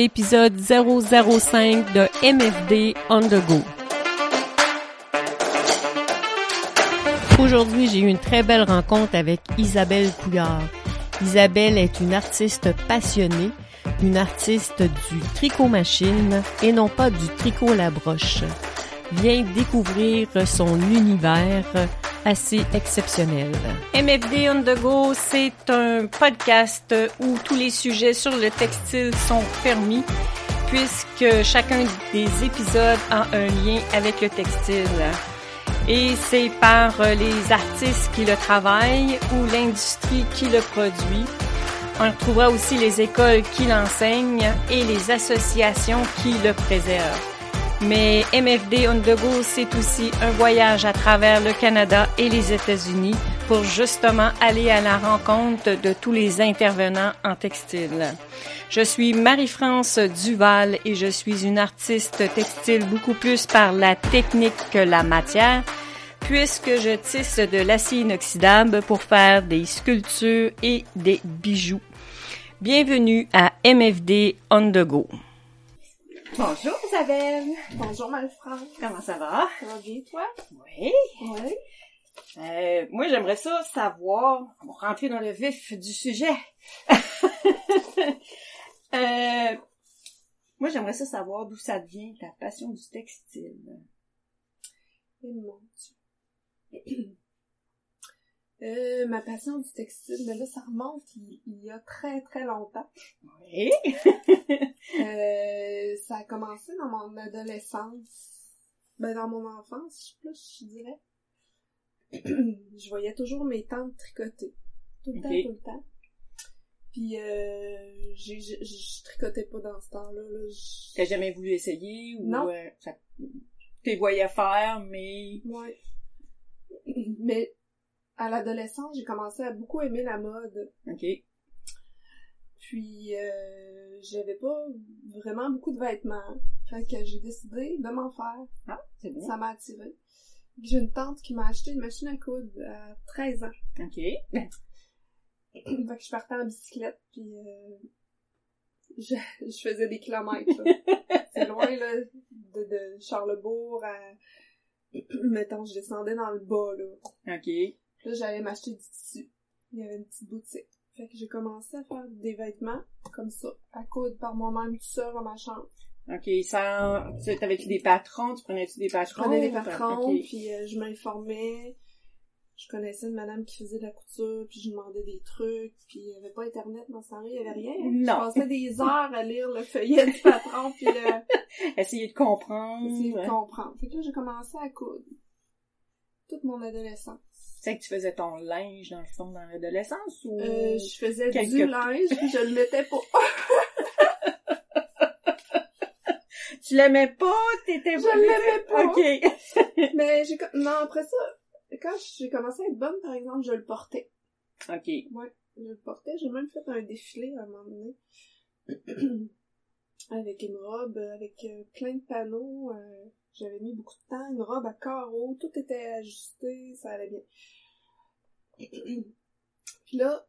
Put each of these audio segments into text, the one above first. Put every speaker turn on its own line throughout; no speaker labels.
épisode 005 de MFD On The Go. Aujourd'hui, j'ai eu une très belle rencontre avec Isabelle Couillard. Isabelle est une artiste passionnée, une artiste du tricot machine et non pas du tricot la broche. Viens découvrir son univers assez exceptionnel. MFD On The Go, c'est un podcast où tous les sujets sur le textile sont permis puisque chacun des épisodes a un lien avec le textile. Et c'est par les artistes qui le travaillent ou l'industrie qui le produit. On retrouvera aussi les écoles qui l'enseignent et les associations qui le préservent. Mais MFD On The Go, c'est aussi un voyage à travers le Canada et les États-Unis pour justement aller à la rencontre de tous les intervenants en textile. Je suis Marie-France Duval et je suis une artiste textile beaucoup plus par la technique que la matière puisque je tisse de l'acier inoxydable pour faire des sculptures et des bijoux. Bienvenue à MFD On The Go.
Bonjour Isabelle.
Bonjour Marie-France.
Comment ça va?
Ça va bien toi?
Oui.
Oui.
Euh, moi j'aimerais ça savoir, pour rentrer dans le vif du sujet. euh, moi j'aimerais ça savoir d'où ça vient ta passion du textile.
Et mon Dieu. Euh, ma passion du textile, mais là, ça remonte il, il y a très très longtemps.
Oui.
Euh, ça a commencé dans mon adolescence. Ben, dans mon enfance, plus, je dirais. je voyais toujours mes tantes tricoter. Tout le temps, tout le temps. Puis, euh, j'ai, je, je tricotais pas dans ce temps-là. Là. Je-
T'as jamais voulu essayer ou
Non.
euh, ça t'es voyais faire mais
Ouais. Mais à l'adolescence, j'ai commencé à beaucoup aimer la mode.
ok
Puis euh, j'avais pas vraiment beaucoup de vêtements. Fait que j'ai décidé de m'en faire.
ah c'est bien
Ça m'a attiré. J'ai une tante qui m'a acheté une machine à coudre à 13 ans.
ok
fait que je partais en bicyclette puis euh, je, je faisais des kilomètres. C'est loin là de, de Charlebourg à mettons je descendais dans le bas là.
ok
Puis là, j'allais m'acheter du tissu. Il y avait une petite boutique. Fait que j'ai commencé à faire des vêtements comme ça, à coudre par moi-même tout seul dans ma chambre.
ok ça tu- t'avais-tu des patrons? Tu prenais-tu des
Je
patrons
prenais des patrons,
ok.
puis euh, je m'informais. Je connaissais une madame qui faisait de la couture, puis je demandais des trucs, puis il n'y avait pas Internet dans ce temps-là, il n'y avait rien.
Non.
Je passais des heures à lire le feuillet du patron, puis le,
essayer de comprendre
essayer de comprendre. Fait que là, j'ai commencé à coudre. Toute mon adolescence.
C'est que tu faisais ton linge, dans le fond, dans l'adolescence, ou...
Euh, je faisais
Quelque-
du linge, je le mettais pas.
Tu l'aimais pas? T'étais
Je l'aimais pas.
OK.
Mais j'ai non après ça, quand j'ai commencé à être bonne par exemple, je le portais.
OK.
Ouais, je le portais. J'ai même fait un défilé à un moment donné avec une robe avec euh, plein de panneaux. euh, J'avais mis beaucoup de temps, une robe à carreaux, tout était ajusté, ça allait bien. Puis là,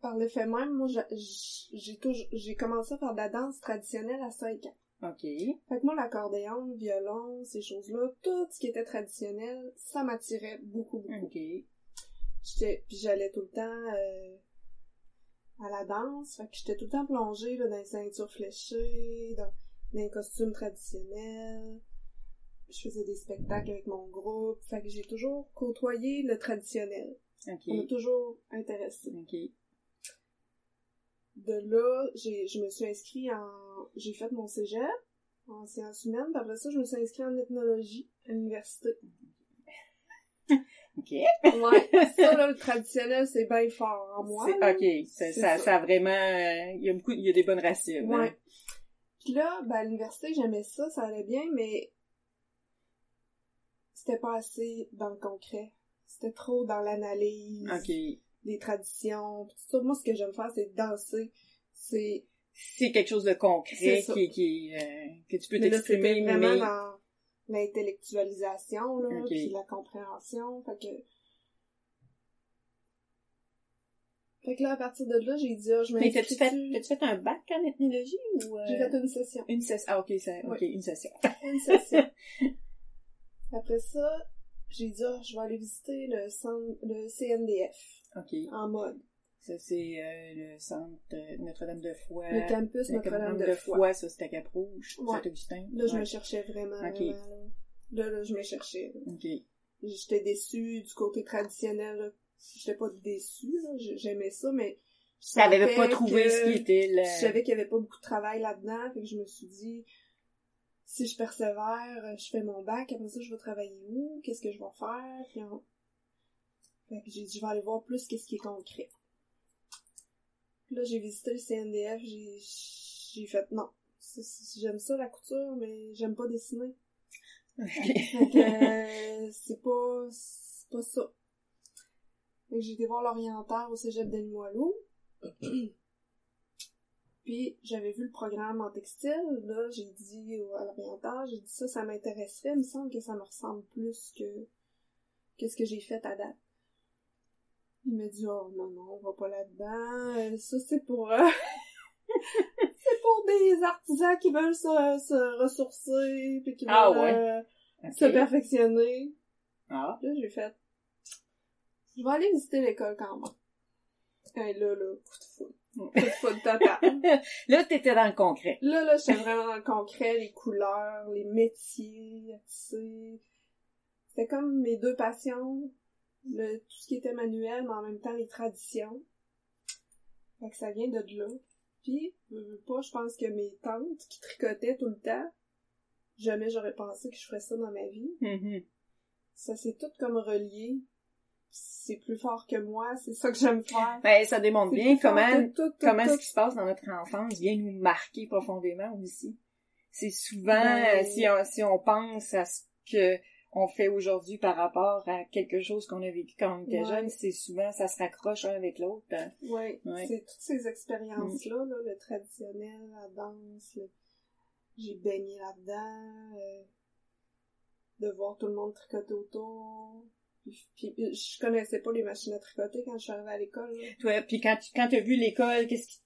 par le fait même, moi j'a- j'ai toujours j'ai commencé à faire de la danse traditionnelle à 5 ans.
OK.
Fait que moi, l'accordéon, le violon, ces choses-là, tout ce qui était traditionnel, ça m'attirait beaucoup, beaucoup.
OK.
J'étais, puis j'allais tout le temps euh, à la danse, fait que j'étais tout le temps plongée là, dans les ceintures fléchées, dans, dans les costumes traditionnels. Je faisais des spectacles avec mon groupe, fait que j'ai toujours côtoyé le traditionnel. Ça m'a toujours intéressée.
OK.
De là, j'ai, je me suis inscrite en... J'ai fait mon cégep en sciences humaines, puis après ça, je me suis inscrite en ethnologie à l'université.
OK.
Ouais, ça, là, le traditionnel, c'est bien fort en moi.
C'est-. OK. Ça, ça,
ça.
ça a vraiment... euh, Il y a beaucoup... Il y a des bonnes racines. hein?
Puis là, ben, à l'université, j'aimais ça, ça allait bien, mais c'était pas assez dans le concret. C'était trop dans l'analyse, les traditions, tout ça. Moi, ce que j'aime faire, c'est danser. C'est...
C'est quelque chose de concret qui, qui, euh, que tu peux
Mais là, c'était
t'exprimer,
vraiment
mais...
dans l'intellectualisation, là, puis la compréhension. Fait que... Fait que là, à partir de là, j'ai dit, ah, je
Mais t'as-tu fait,
m'inscris.
t'as-tu fait un bac en ethnologie ou... euh,
J'ai fait une session.
une session. Ah, ok, ça, ok,
Oui.
une session.
Une session. Après ça, j'ai dit, ah, je vais aller visiter le centre, le CNDF,
ok.
en mode.
Ça, c'est euh, le centre euh, Notre-Dame-de-Foix.
Le campus
Le
Notre-Dame de
de
Foix.
Foix, ça, c'était à Cap-Rouge,
Ouais.
Saint-Augustin.
Là, je
Ouais.
me cherchais vraiment.
Ok.
vraiment, là. Là, là, je me cherchais. là.
Ok.
J'étais déçue du côté traditionnel. là. J'étais pas déçue, là. J'aimais ça, mais. je
T'avais pas trouvé ce qui était le...
Je savais qu'il y avait pas beaucoup de travail là-dedans, fait que je me suis dit, si je persévère, euh, je fais mon bac, après ça, je vais travailler où? Qu'est-ce que je vais faire? Puis on- Fait que j'ai dit, je vais aller voir plus qu'est-ce qui est concret. Puis là, j'ai visité le CNDF, j'ai, j'ai fait, non, j'aime ça la couture, mais j'aime pas dessiner. Fait que, euh, c'est pas, c'est pas ça. Que j'ai été voir l'orienteur au cégep de Limoilou. Puis, j'avais vu le programme en textile. Là, j'ai dit à l'orienteur, j'ai dit ça, ça m'intéresserait. Il me semble que ça me ressemble plus que, que ce que j'ai fait à date. Il m'a dit, oh non, non, on va pas là-dedans. Euh, Ça, c'est pour, euh, c'est pour des artisans qui veulent se, se ressourcer, puis qui veulent
Ah ouais.
euh, se perfectionner.
Ah.
Là, j'ai fait, je vais aller visiter l'école quand même. Et là, là, coup de foudre. Coup de foudre total.
Là, t'étais dans le concret.
Là, là, j'étais vraiment dans le concret, les couleurs, les métiers à tisser. C'était comme mes deux passions, le, tout ce qui était manuel, mais en même temps les traditions. Fait que ça vient de là. Puis, veux, veux pas, je pense que mes tantes qui tricotaient tout le temps, jamais j'aurais pensé que je ferais ça dans ma vie.
Mhm.
Ça s'est tout comme relié. C'est plus fort que moi, c'est ça que j'aime faire.
Ben, ça démontre bien comment,
que tout, tout,
comment ce qui se passe dans notre enfance vient nous marquer profondément aussi. C'est souvent,
Ben-
euh, si, on, si on pense à ce que on fait aujourd'hui par rapport à quelque chose qu'on a vécu quand on était
Ouais.
jeune, c'est souvent, ça se raccroche un avec l'autre. hein.
Oui,
Ouais.
c'est toutes ces expériences-là, là, le traditionnel, la danse, le- j'ai baigné là-dedans, euh, de voir tout le monde tricoter autour. Puis, puis, je connaissais pas les machines à tricoter quand je suis arrivée à l'école.
Toi, puis quand tu quand as vu l'école, qu'est-ce qui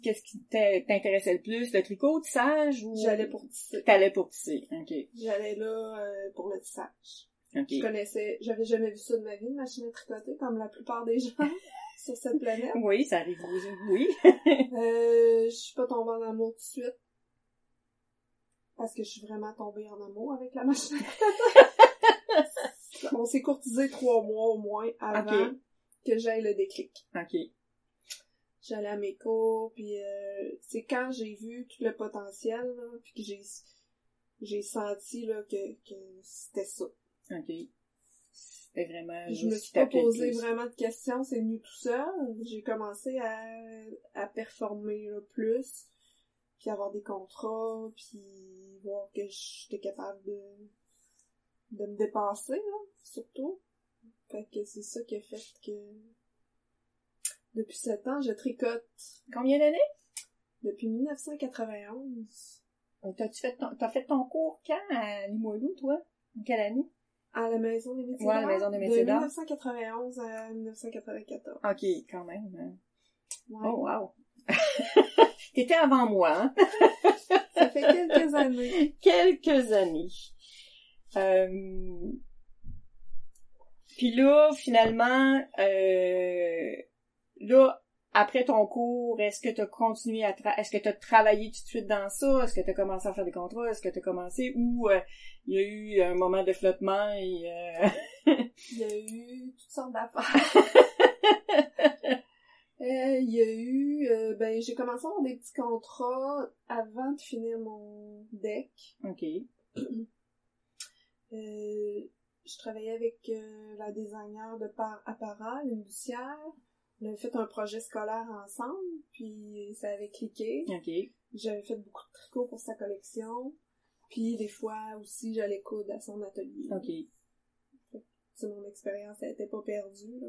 qu'est-ce qui t'intéressait le plus, le tricot, le tissage ou?
J'allais pour tisser.
T'allais pour tisser. OK.
J'allais là euh, pour le tissage.
OK.
Je connaissais, j'avais jamais vu ça de ma vie, une machine à tricoter, comme la plupart des gens sur cette planète.
Oui, ça arrive aux oui.
Euh, je suis pas tombée en amour tout de suite. Parce que je suis vraiment tombée en amour avec la machine à tricoter. On s'est courtisé trois mois au moins avant que j'aille le déclic.
OK.
J'allais à mes cours, puis euh, c'est quand j'ai vu tout le potentiel, là, puis que j'ai j'ai senti là, que, que c'était ça.
OK. C'était vraiment
Je me suis pas posé vraiment de questions, c'est venu tout seul. J'ai commencé à, à performer là, plus, puis avoir des contrats, puis voir que j'étais capable de, de me dépasser, là, surtout. Fait que c'est ça qui a fait que depuis sept ans, je tricote.
Combien d'années?
Depuis 1991.
T'as-tu fait ton, t'as fait ton cours quand à Limoilou, toi? Quelle année?
À la Maison des métiers
Ouais, à la. Maison des métiers
De
d'art.
1991 à 1994.
OK, quand même. hein.
Ouais.
Oh, wow. T'étais avant moi, hein?
Ça fait quelques années.
Quelques années. Euh... Puis là, finalement, euh... là, après ton cours, est-ce que tu as continué à tra- est-ce que tu as travaillé tout de suite dans ça? Est-ce que tu as commencé à faire des contrats? Est-ce que tu as commencé? Ou euh, il y a eu un moment de flottement et euh,
Il y a eu toutes sortes d'affaires. Euh, il y a eu, euh, ben, j'ai commencé à avoir des petits contrats avant de finir mon deck.
OK.
Euh, je travaillais avec euh, la designer de par apparat, une Lucière. On avait fait un projet scolaire ensemble, puis ça avait cliqué. J'avais fait beaucoup de tricot pour sa collection. Puis des fois aussi, j'allais coudre à son atelier.
OK.
C'est mon expérience, elle était pas perdue, là.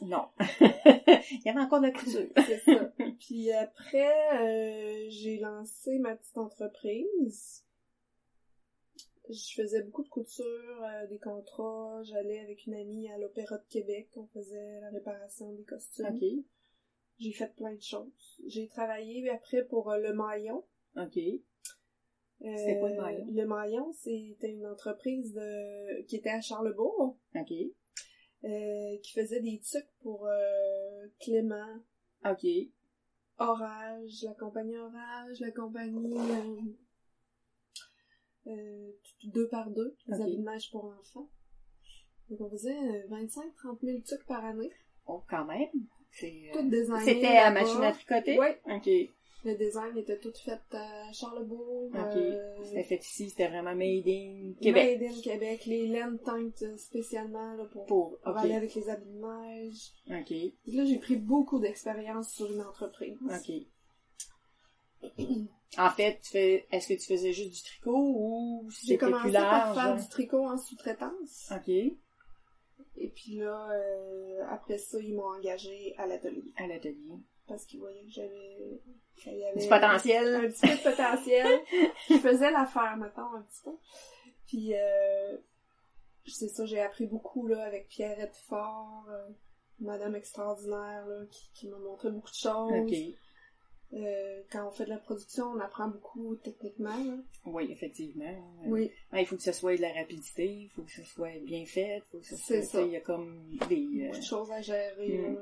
Non. il y avait encore de la couture.
C'est ça. Puis après, euh, j'ai lancé ma petite entreprise. Je faisais beaucoup de couture, euh, des contrats. J'allais avec une amie à l'Opéra de Québec. On faisait la réparation des costumes.
OK.
j'ai fait plein de choses. J'ai travaillé après pour euh, le Maillon.
OK. C'était quoi le Maillon?
Le Maillon, c'était une entreprise de... qui était à Charlebourg,
OK.
euh, qui faisait des trucs pour euh, Clément,
OK.
Orage, la compagnie Orage, la compagnie euh, euh, deux par deux, les
Ok.
habits de neige pour enfants. Donc on faisait 25-30 000 trucs par année,
Oh, quand même. Euh,
tout designé.
C'était à machine à tricoter?
Ouais.
OK.
Le design était tout fait à Charlebourg.
OK.
euh,
C'était fait ici, c'était vraiment made in Québec.
Made in Québec. Les laines teintes spécialement là, pour, aller avec les habits de neige.
OK.
Donc Là, j'ai pris beaucoup d'expérience sur une entreprise.
OK. En fait, tu fais, est-ce que tu faisais juste du tricot ou
J'ai commencé par faire du tricot en sous-traitance.
OK.
Et puis là, euh, après ça, ils m'ont engagé à l'atelier.
À l'atelier.
Parce qu'ils voyaient que j'avais... qu'il y avait
Du potentiel.
Un petit peu de potentiel. Je faisais l'affaire, maintenant un petit peu. Puis, euh, c'est ça, j'ai appris beaucoup, là, avec Pierrette Fort, euh, Madame extraordinaire, là, qui, qui m'a montré beaucoup de choses.
OK.
Euh, quand on fait de la production, on apprend beaucoup techniquement.
Oui, effectivement. Euh,
Oui.
ouais, il faut que ce soit de la rapidité, il faut que ce soit bien fait, il faut que ce
C'est
soit,
ça.
il y a comme des...
beaucoup
euh,
de choses à gérer.
Mm.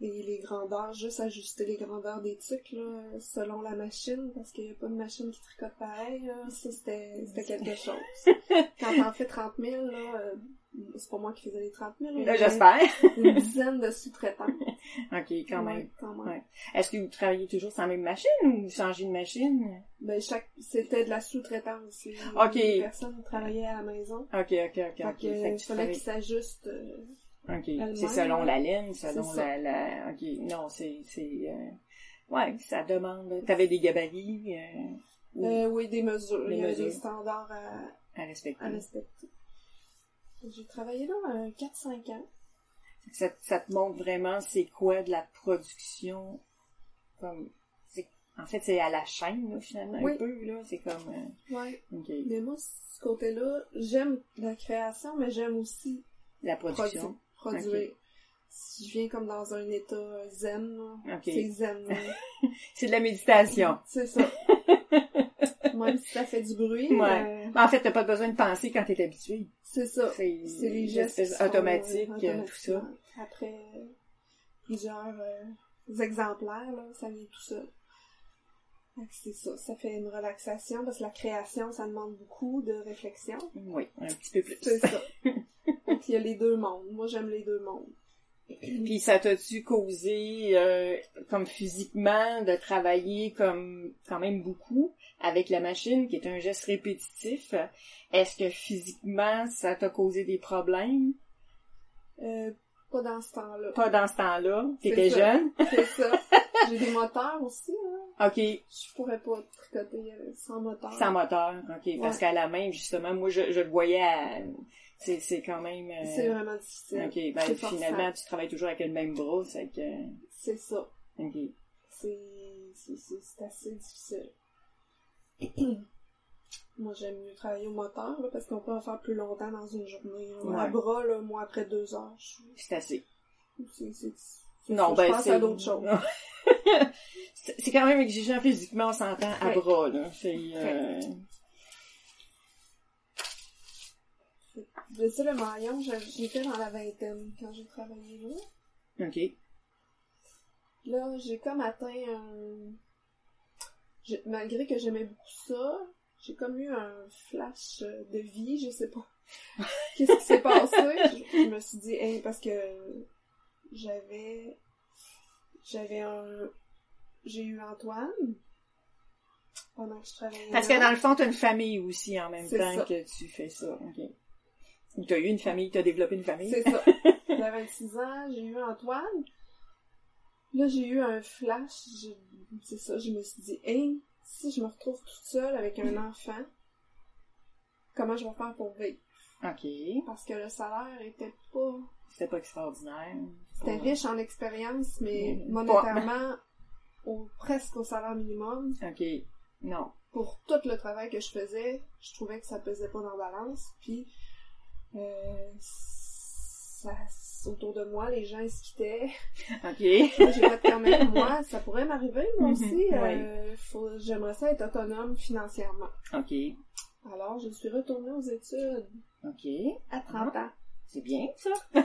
Et les grandeurs, juste ajuster les grandeurs des là, selon la machine, parce qu'il n'y a pas de machine qui tricote pareil. Là. Ça, c'était quelque chose. Quand t'en fais 30 000, là, euh, c'est pas moi qui faisais les 30 000.
Là,
mais
j'espère.
Une dizaine de sous-traitants.
OK, quand même.
Ouais, quand même.
Ouais. Est-ce que vous travaillez toujours sur la même machine ou vous changez de machine?
Ben, chaque, c'était de la sous-traitance. Les-
Ok.
Les personnes travaillaient à la maison.
OK, OK, OK.
Fait
ok.
que,
Fait que
il
tu
fallait qu'ils s'ajustent. euh,
OK. C'est selon la laine, selon la, la... OK. Non, c'est... c'est euh... Ouais, ça demande... T'avais des gabarits euh,
euh, oui, des mesures.
Des
Il y a
mesures.
des standards à,
à respecter.
à respecter. J'ai travaillé là euh, 4-5 ans.
Ça, ça te montre vraiment c'est quoi de la production comme... En fait, c'est à la chaîne, là, finalement,
Oui.
un peu, là. C'est comme... euh,
Ouais.
OK.
Mais moi, ce côté-là, j'aime la création, mais j'aime aussi
La production.
produ- produire. Si je viens comme dans un état zen, là,
OK.
c'est zen. là.
C'est de la méditation.
c'est ça. Même si ça fait du bruit,
Ouais.
euh,
en fait, t'as pas besoin de penser quand t'es habitué.
c'est ça.
C'est
les gestes sont,
automatiques,
euh,
euh, tout ça.
Après euh, plusieurs euh, exemplaires, là, ça vient tout seul. C'est ça, ça fait une relaxation parce que la création, ça demande beaucoup de réflexion.
Oui, un petit peu plus.
C'est ça. Donc, il y a les deux mondes. Moi, j'aime les deux mondes.
Puis ça t'a-tu causé, euh, comme physiquement, de travailler comme quand même beaucoup? Avec la machine, qui est un geste répétitif? Est-ce que physiquement, ça t'a causé des problèmes?
Euh, pas dans ce temps-là.
Pas dans ce temps-là. T'étais jeune?
C'est ça. J'ai des moteurs aussi, hein.
OK.
Je pourrais pas tricoter euh, sans moteur.
Sans moteur. OK. Parce qu'à la main, justement, moi, je, je le voyais à... C'est, c'est quand même... euh,
C'est vraiment difficile.
OK. Ben, finalement, tu travailles toujours avec le même bras, c'est que...
C'est ça.
OK.
C'est- c'est assez difficile. moi, j'aime mieux travailler au moteur, là, parce qu'on peut en faire plus longtemps dans une journée. là.
Ouais.
À bras, là, moi, après deux heures, je suis...
C'est assez.
c'est- c'est- c'est
Non, ben
je pense à d'autres choses.
c'est quand même exigeant physiquement, on s'entend à
Ouais.
bras, là. C'est... Euh...
Ça, le maillon, j'ai- j'étais dans la vingtaine quand j'ai travaillé là.
OK.
Là, j'ai comme atteint un... Malgré que j'aimais beaucoup ça, j'ai comme eu un flash euh, de vie, je sais pas. Qu'est-ce qui s'est passé? Je, je me suis dit, hey, parce que j'avais... J'avais un... J'ai eu Antoine pendant que je travaillais
Parce
là.
que dans le fond, t'as une famille aussi en même temps
ça.
que tu fais ça. OK. Ou t'as eu une famille, t'as développé une famille.
C'est ça. J'avais 26 ans, j'ai eu Antoine. Là, j'ai eu un flash. C'est ça, je me suis dit, hey, si je me retrouve toute seule avec un enfant, comment je vais faire pour vivre?
OK.
Parce que le salaire était pas...
C'était pas extraordinaire.
C'était riche en expérience, mais
Mm.
monétairement, au, presque au salaire minimum.
OK. Non.
Pour tout le travail que je faisais, je trouvais que ça pesait pas dans la balance. Puis, euh, ça, autour de moi, les gens ils se quittaient.
OK.
Moi, j'ai fait quand même, moi, ça pourrait m'arriver, moi
Mhm,
aussi. euh, faut- J'aimerais ça être autonome financièrement.
OK.
Alors, je suis retournée aux études
OK.
à 30 ans.
C'est bien, ça.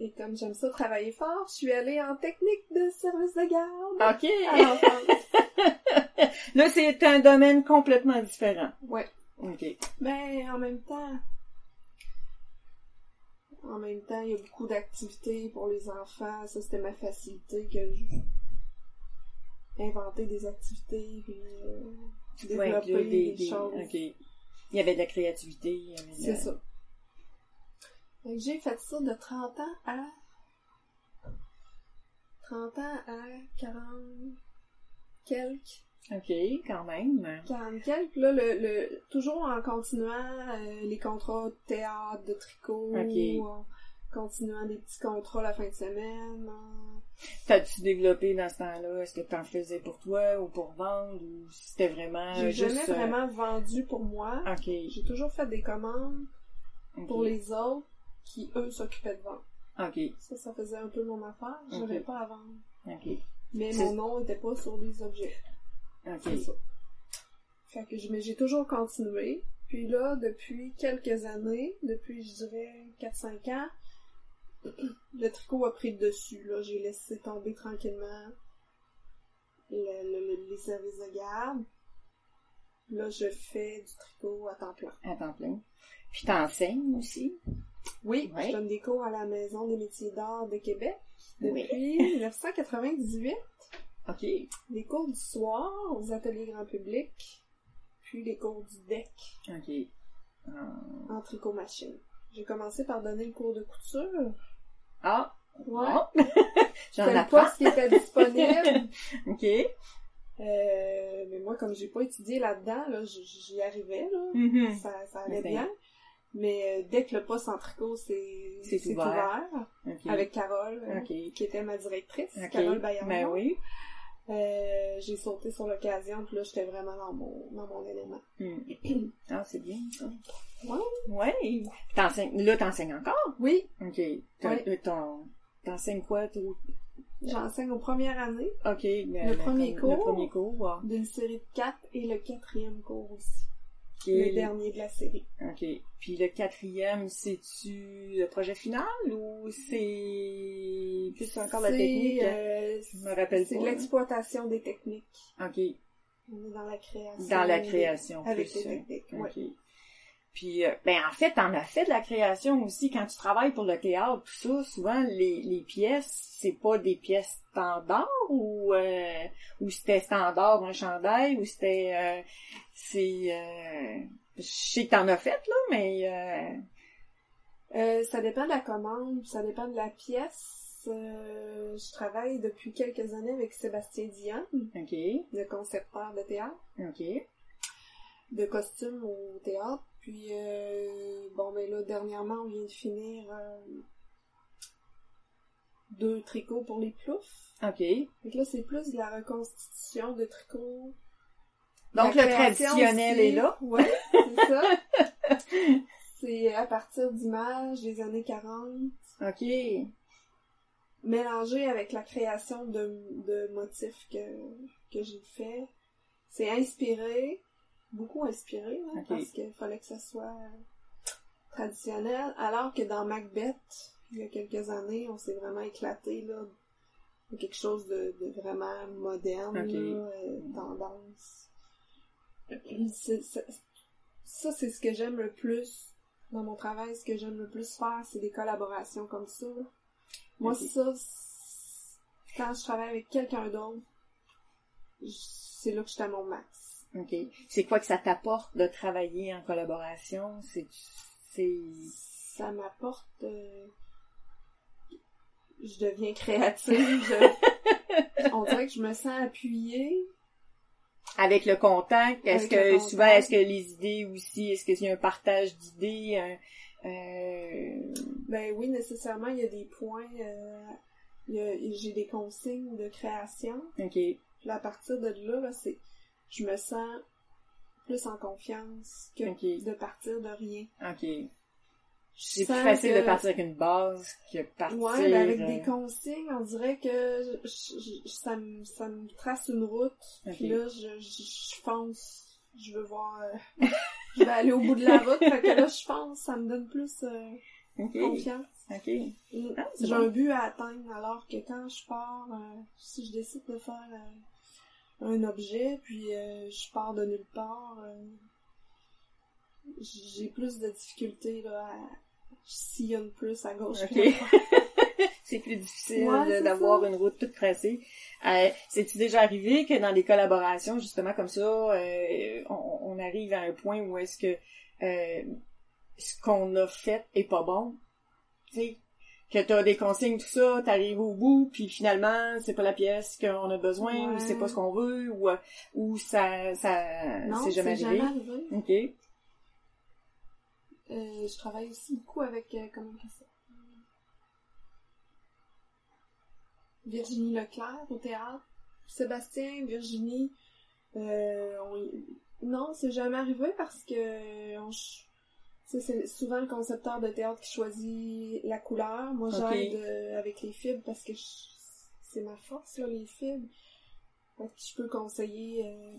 Et comme j'aime ça travailler fort, je suis allée en technique de service de garde
OK.
à.
Là, c'est un domaine complètement différent.
Ouais.
OK.
Ben, en même temps, en même temps, il y a beaucoup d'activités pour les enfants. Ça, c'était ma facilité que je inventer des activités puis euh, développer des, choses.
Il y avait de la créativité.
C'est
la-
ça. J'ai fait ça de 30 ans à 30 ans à 40 quelques.
OK, quand même.
40 quelques. Là, le, le, toujours en continuant euh, les contrats de théâtre, de tricot,
Ok.
en continuant des petits contrats la fin de semaine. en-
T'as-tu développé dans ce temps-là? Est-ce que t'en faisais pour toi ou pour vendre? Ou c'était vraiment
J'ai
juste...
jamais
euh,
vraiment vendu pour moi.
OK.
J'ai toujours fait des commandes pour les autres qui, eux, s'occupaient de vendre.
OK.
Ça, ça faisait un peu mon affaire. J'avais
Ok.
pas à vendre.
OK.
Mais mon nom était pas sur les objets.
OK.
C'est ça. Fait que je- mais j'ai toujours continué. Puis là, depuis quelques années, depuis, je dirais, 4-5 ans, le tricot a pris le dessus. Là, j'ai laissé tomber tranquillement le- le- le- les services de garde. Là, je fais du tricot à temps plein.
À temps plein. Puis t'enseignes aussi?
Oui,
Ouais.
je donne des cours à la Maison des métiers d'art de Québec
Oui.
depuis 1998.
OK.
Les cours du soir aux ateliers grand public, puis les cours du deck
OK. Euh,
en tricot machine. J'ai commencé par donner le cours de couture.
Ah!
Ouais.
Bon. J'en apprends.
poste qui était disponible.
OK.
Euh, mais moi, comme j'ai pas étudié là-dedans, là, j'y arrivais, là.
Mhm.
Ça, ça allait bien. Mais euh, dès que le poste en tricot, c'est
ouvert.
ouvert, avec Carole, qui était ma directrice. Carole Bayard.
Ben oui.
Euh, j'ai sauté sur l'occasion, puis là, j'étais vraiment dans mon, dans mon élément.
Hmm. Ah, c'est bien, ça.
Ouais.
Ouais. T'enseignes, là, t'enseignes encore?
Oui,
OK.
Ouais.
euh, t'en- T'enseignes quoi, toi?
j'enseigne aux premières années
OK.
Le premier
Le
cours.
premier cours,
d'une série de quatre et le quatrième cours aussi. Le dernier de la série.
OK. Puis le quatrième, c'est-tu le projet final ou c'est plus encore la technique?
euh,
Je me rappelle
C'est l'exploitation des techniques.
OK.
On est dans la création.
Dans la création.
Avec
plus,
les techniques,
OK. Puis, euh, ben en fait, t'en as fait de la création aussi. Quand tu travailles pour le théâtre, tout ça, souvent, les, les pièces, c'est pas des pièces standards ou, euh, ou c'était standard un chandail ou c'était... euh, c'est... Je sais que t'en as fait, là, mais... Euh,
ça dépend de la commande, ça dépend de la pièce. Euh, je travaille depuis quelques années avec Sébastien
OK.
le concepteur de théâtre,
OK.
de costumes au théâtre. Puis, euh, bon, ben là, dernièrement, on vient de finir euh, deux tricots pour les ploufs.
OK.
Que là, c'est plus de la reconstitution de tricots.
Donc, le traditionnel
aussi.
est là.
Oui, c'est ça. c'est à partir d'images des années 40,
OK.
mélangé avec la création de, de motifs que, que j'ai fait. C'est inspiré, beaucoup inspiré, hein, parce qu'il fallait que ça soit traditionnel. Alors que dans Macbeth, il y a quelques années, on s'est vraiment éclaté là, de quelque chose de, de vraiment moderne, là, euh, tendance. Ça, c'est ce que j'aime le plus dans mon travail. Ce que j'aime le plus faire, c'est des collaborations comme ça. Moi, ça, quand je travaille avec quelqu'un d'autre, c'est là que je suis à mon max.
OK. C'est quoi que ça t'apporte de travailler en collaboration? C'est... C'est...
Ça m'apporte... euh, je deviens créative. je- On dirait que je me sens appuyée.
Avec le contact, est-ce
Avec
que souvent, est-ce que les idées aussi, est-ce qu'il y a un partage d'idées? un- euh,
Ben oui, nécessairement, il y a des points... euh, il y a- J'ai des consignes de création.
OK.
Puis à partir de là, là, c'est, je me sens plus en confiance que de partir de rien.
OK. c'est plus facile
que-
de partir avec une base que partir...
Ouais, ben avec
euh,
des consignes, on dirait que je- je- je- ça, me, ça me trace une route. Puis là, je, je, fonce. Je veux voir... euh, je vais aller au bout de la route. Fait que là, je fonce. Ça me donne plus euh,
Ok,
confiance.
ok. Ah,
J'ai
bon.
un but à atteindre, alors que quand je pars, euh, si je décide de faire euh, un objet, puis euh, je pars de nulle part, euh, j'ai plus de difficultés là, à sillonne plus à gauche.
Ok.
que à droite.
c'est plus difficile
Ouais,
d'avoir une route toute tracée. Euh, C'est-tu déjà arrivé que dans des collaborations, justement comme ça, euh, on, on arrive à un point où est-ce que euh, ce qu'on a fait est pas bon? Tu sais, que t'as des consignes, tout ça, t'arrives au bout, puis finalement, c'est pas la pièce qu'on a besoin, ou c'est pas ce qu'on veut, ou, euh, ou ça, ça, c'est jamais arrivé.
arrivé.
Ok.
Euh, je travaille aussi beaucoup avec, euh, comment? Virginie Leclerc au théâtre. Sébastien, Virginie, euh, on- non, c'est jamais arrivé parce que on c'est souvent le concepteur de théâtre qui choisit la couleur. Moi,
Ok.
j'aide euh, avec les fibres parce que c'est ma force, là, les fibres. Fait que je peux conseiller. euh,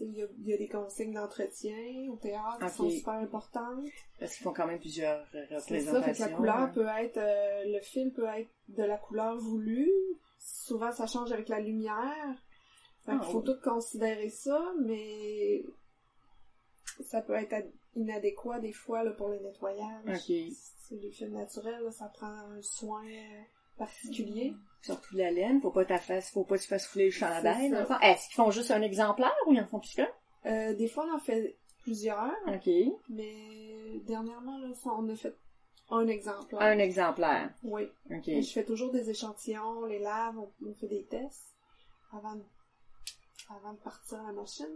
Il y, a, il y a des consignes d'entretien au théâtre qui sont super importantes.
Parce qu'ils font quand même plusieurs euh,
C'est
représentations.
ça, fait que la couleur
hein.
peut être, euh, le fil peut être de la couleur voulue. Souvent, ça change avec la lumière. Fait
Ah,
qu'il faut
oui.
tout considérer ça, mais ça peut être inadéquat des fois là, pour le nettoyage. C'est les fils naturels, là, ça prend un soin euh, particulier.
Surtout la laine, faut pas ta face, faut pas que tu fasses fouler le chandail. Est-ce qu'ils font juste un exemplaire ou ils en font plus qu'un?
Euh, des fois, on en fait plusieurs,
Ok.
mais dernièrement, là, on a fait un exemple.
Un exemplaire.
Oui.
Ok.
Et je fais toujours des échantillons, on les lave, on, on fait des tests avant de, avant de partir à la machine.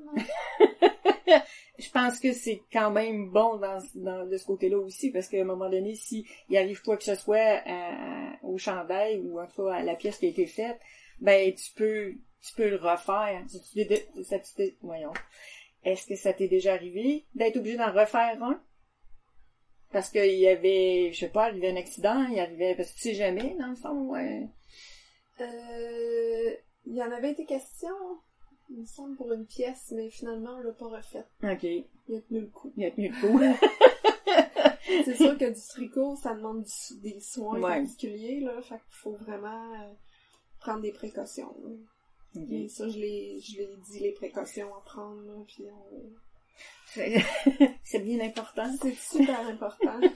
Je pense que c'est quand même bon dans, dans- de ce côté-là aussi, parce qu'à un moment donné, si il arrive quoi que ce soit à- au chandail ou en tout cas à la pièce qui a été faite, ben tu peux tu peux le refaire. Ça voyons. Est-ce que ça t'est déjà arrivé d'être obligé d'en refaire un? Parce qu'il y avait, je sais pas, il arrivait un accident, il arrivait, parce que tu sais jamais, dans le fond, ouais.
Euh, il y en avait été question, il me semble, pour une pièce, mais finalement, on l'a pas refaite.
Ok, il
Il a tenu le coup.
a tenu le coup.
C'est sûr que du tricot, ça demande du- des soins
Ouais.
particuliers, là, fait qu'il faut vraiment euh, prendre des précautions. là.
Ok.
Et ça, je l'ai, je l'ai dit, les précautions à prendre, là, puis on...
c'est bien important.
C'est super important.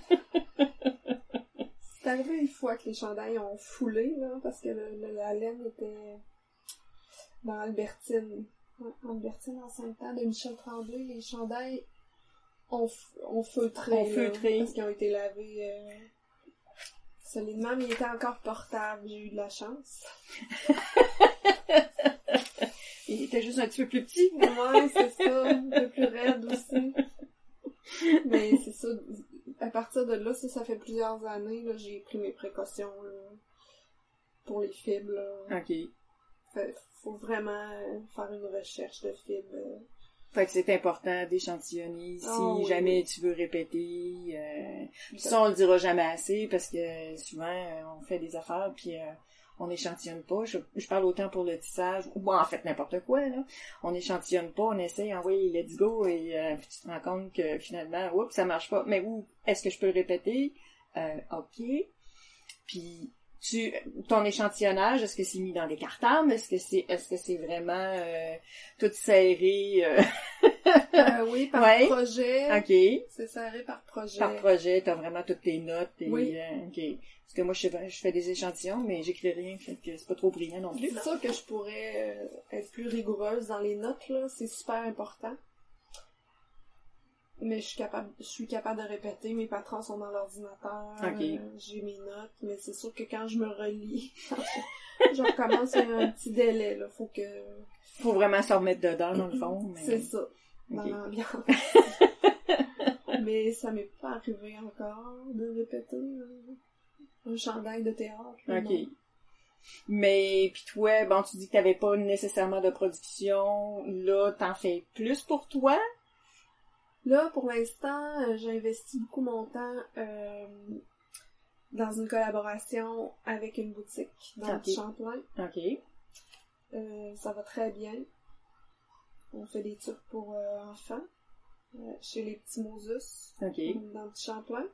C'est arrivé une fois que les chandails ont foulé, là, parce que le- le- la laine était dans Albertine. Ouais, Albertine en cinq ans de Michel Tremblay, les chandails ont, ont feutré.
Ont feutré.
parce qu'ils ont été lavés euh, solidement, mais ils étaient encore portables. J'ai eu de la chance.
Il était juste un petit peu plus petit.
Ouais, c'est ça. Un peu plus raide aussi. Mais c'est ça. À partir de là, ça, ça fait plusieurs années, là, j'ai pris mes précautions, là, pour les fibres, là.
Ok.
Fait- faut vraiment euh, faire une recherche de fibres. euh.
Fait que c'est important d'échantillonner si
Ah oui.
jamais tu veux répéter. Euh... Ça, on le dira jamais assez parce que souvent, on fait des affaires puis euh, on échantillonne pas. Je, je parle autant pour le tissage ou bon, en fait n'importe quoi. Là. On échantillonne pas, on essaye, envoyer let's go et euh, puis tu te rends compte que finalement, oups, ça marche pas. Mais où est-ce que je peux le répéter? Ok. Puis tu ton échantillonnage, est-ce que c'est mis dans des cartables? Est-ce que c'est est-ce que c'est vraiment euh, tout serré? euh,
Euh, oui, par
Ouais.
projet.
ok.
C'est serré par projet.
Par projet, t'as vraiment toutes tes notes et
Oui.
euh, ok. Parce que moi je fais, je fais des échantillons, mais j'écris rien, fait que c'est pas trop brillant non plus.
C'est sûr que je pourrais euh, être plus rigoureuse dans les notes, là. C'est super important. Mais je suis capable, je suis capable de répéter. Mes patrons sont dans l'ordinateur. Euh, j'ai mes notes. Mais c'est sûr que quand je me relis, je recommence il y a un petit délai, là. Faut que,
Faut vraiment se remettre dedans dans le fond. Mais...
c'est ça. Dans l'ambiance. mais ça m'est pas arrivé encore de répéter euh, un chandail de théâtre.
Ok.
non.
Mais puis toi, bon, tu dis que t'avais pas nécessairement de production. Là, t'en fais plus pour toi?
Là, pour l'instant, euh, j'ai investi beaucoup mon temps euh, dans une collaboration avec une boutique dans
Ok.
le Champlain.
OK.
Euh, ça va très bien. On fait des trucs pour euh, enfants chez les petits Moses
OK.
dans le Champlain.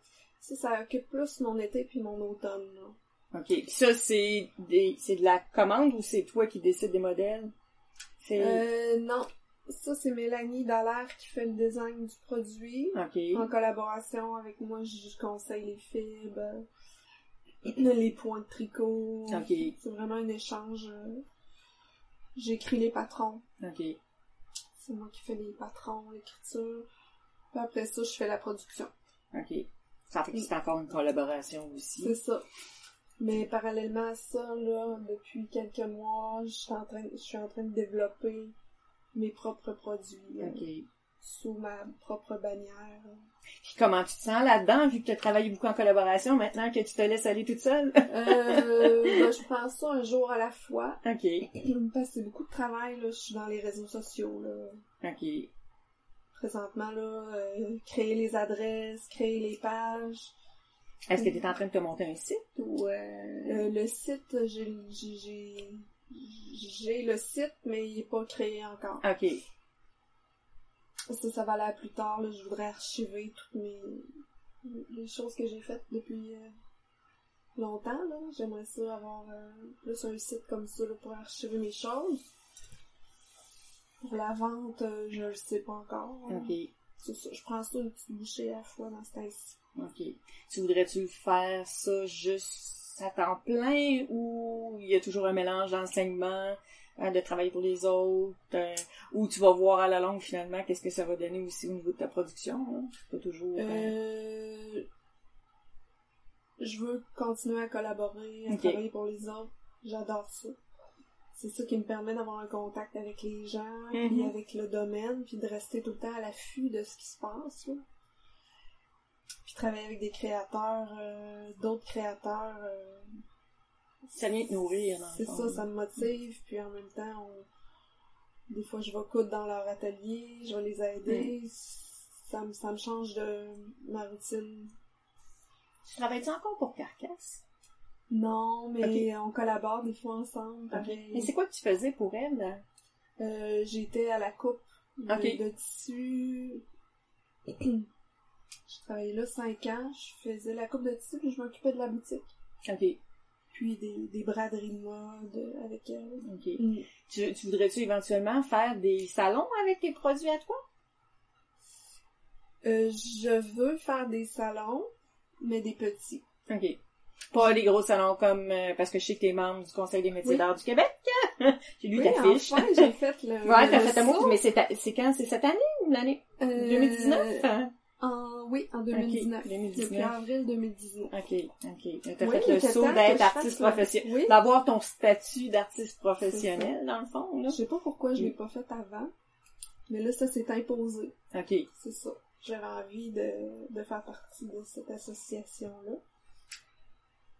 Ça, ça occupe plus mon été puis mon automne. là.
OK. Puis ça, c'est des, c'est de la commande ou c'est toi qui décides des modèles? C'est...
Euh, non, ça c'est Mélanie Dallaire qui fait le design du produit. En collaboration avec moi, je conseille les fibres, les points de tricot. C'est vraiment un échange. euh, J'écris les patrons. C'est moi qui fais les patrons, l'écriture. Puis après ça, je fais la production.
OK. Ça fait que c'est encore une collaboration aussi.
C'est ça. Mais parallèlement à ça, là, depuis quelques mois, je suis en train, je suis en train de développer mes propres produits euh, sous ma propre bannière.
Puis comment tu te sens là-dedans, vu que tu as travaillé beaucoup en collaboration, maintenant que tu te laisses aller toute seule?
Euh, ben, je prends ça un jour à la fois.
OK.
Parce que c'est beaucoup de travail, là. Je suis dans les réseaux sociaux, là.
OK.
Présentement, là, euh, créer les adresses, créer les pages.
Est-ce que tu es en train de te monter un site ou... Euh...
Euh, le site, j'ai, j'ai, le site, mais il est pas créé encore.
OK.
Ça, ça va aller plus tard, là. Je voudrais archiver toutes mes, les choses que j'ai faites depuis euh, longtemps, là. J'aimerais ça avoir euh, plus un site comme ça, là, pour archiver mes choses. Pour la vente, euh, je le sais pas encore.
OK.
Ça, je prends ça une petite bouchée à la fois dans ce temps-ci.
OK. Tu voudrais-tu faire ça juste à temps plein ou il y a toujours un mélange d'enseignement, hein, de travailler pour les autres, euh, ou tu vas voir à la longue finalement qu'est-ce que ça va donner aussi au niveau de ta production? Hein? Pas toujours... euh,
Euh, je veux continuer à collaborer, à travailler pour les autres. J'adore ça. C'est ça qui me permet d'avoir un contact avec les gens, puis
Mhm.
avec le domaine, puis de rester tout le temps à l'affût de ce qui se passe. là. Travailler avec des créateurs, euh, d'autres créateurs. euh,
Ça vient te nourrir,
C'est ça, ça me motive, puis en même temps, on... des fois je vais coudre dans leur atelier, je vais les aider. Ça, me, ça me change de ma routine
Tu travailles-tu encore pour Carcasse?
Non, mais on collabore des fois ensemble.
Mais c'est quoi que tu faisais pour elle? là?
Euh, J'étais à la coupe de, de tissu. J'ai travaillé là cinq ans. Je faisais la coupe de tissu puis je m'occupais de la boutique.
OK.
Puis des, des braderies de mode avec elle.
OK.
Mm.
Tu, tu voudrais-tu éventuellement faire des salons avec tes produits à toi?
Euh, je veux faire des salons, mais des petits.
OK. Pas des gros salons comme... euh, parce que je sais que t'es membre du Conseil des métiers
Oui.
d'art du Québec. J'ai lu
Oui,
ta fiche.
enfin, j'ai fait le.
Ouais, t'as fait un mot, mais c'est, quand? C'est cette année ou l'année?
Euh,
2019? hein?
Oui, en 2019.
Ok, 2019.
Depuis avril 2019.
OK, OK. T'as
Oui,
fait le saut d'être artiste professionnel.
Oui.
D'avoir ton statut d'artiste professionnel, dans le fond, là.
Je sais pas pourquoi je l'ai pas fait avant, mais là, ça s'est imposé.
OK.
C'est ça. J'avais envie de, de faire partie de cette association-là.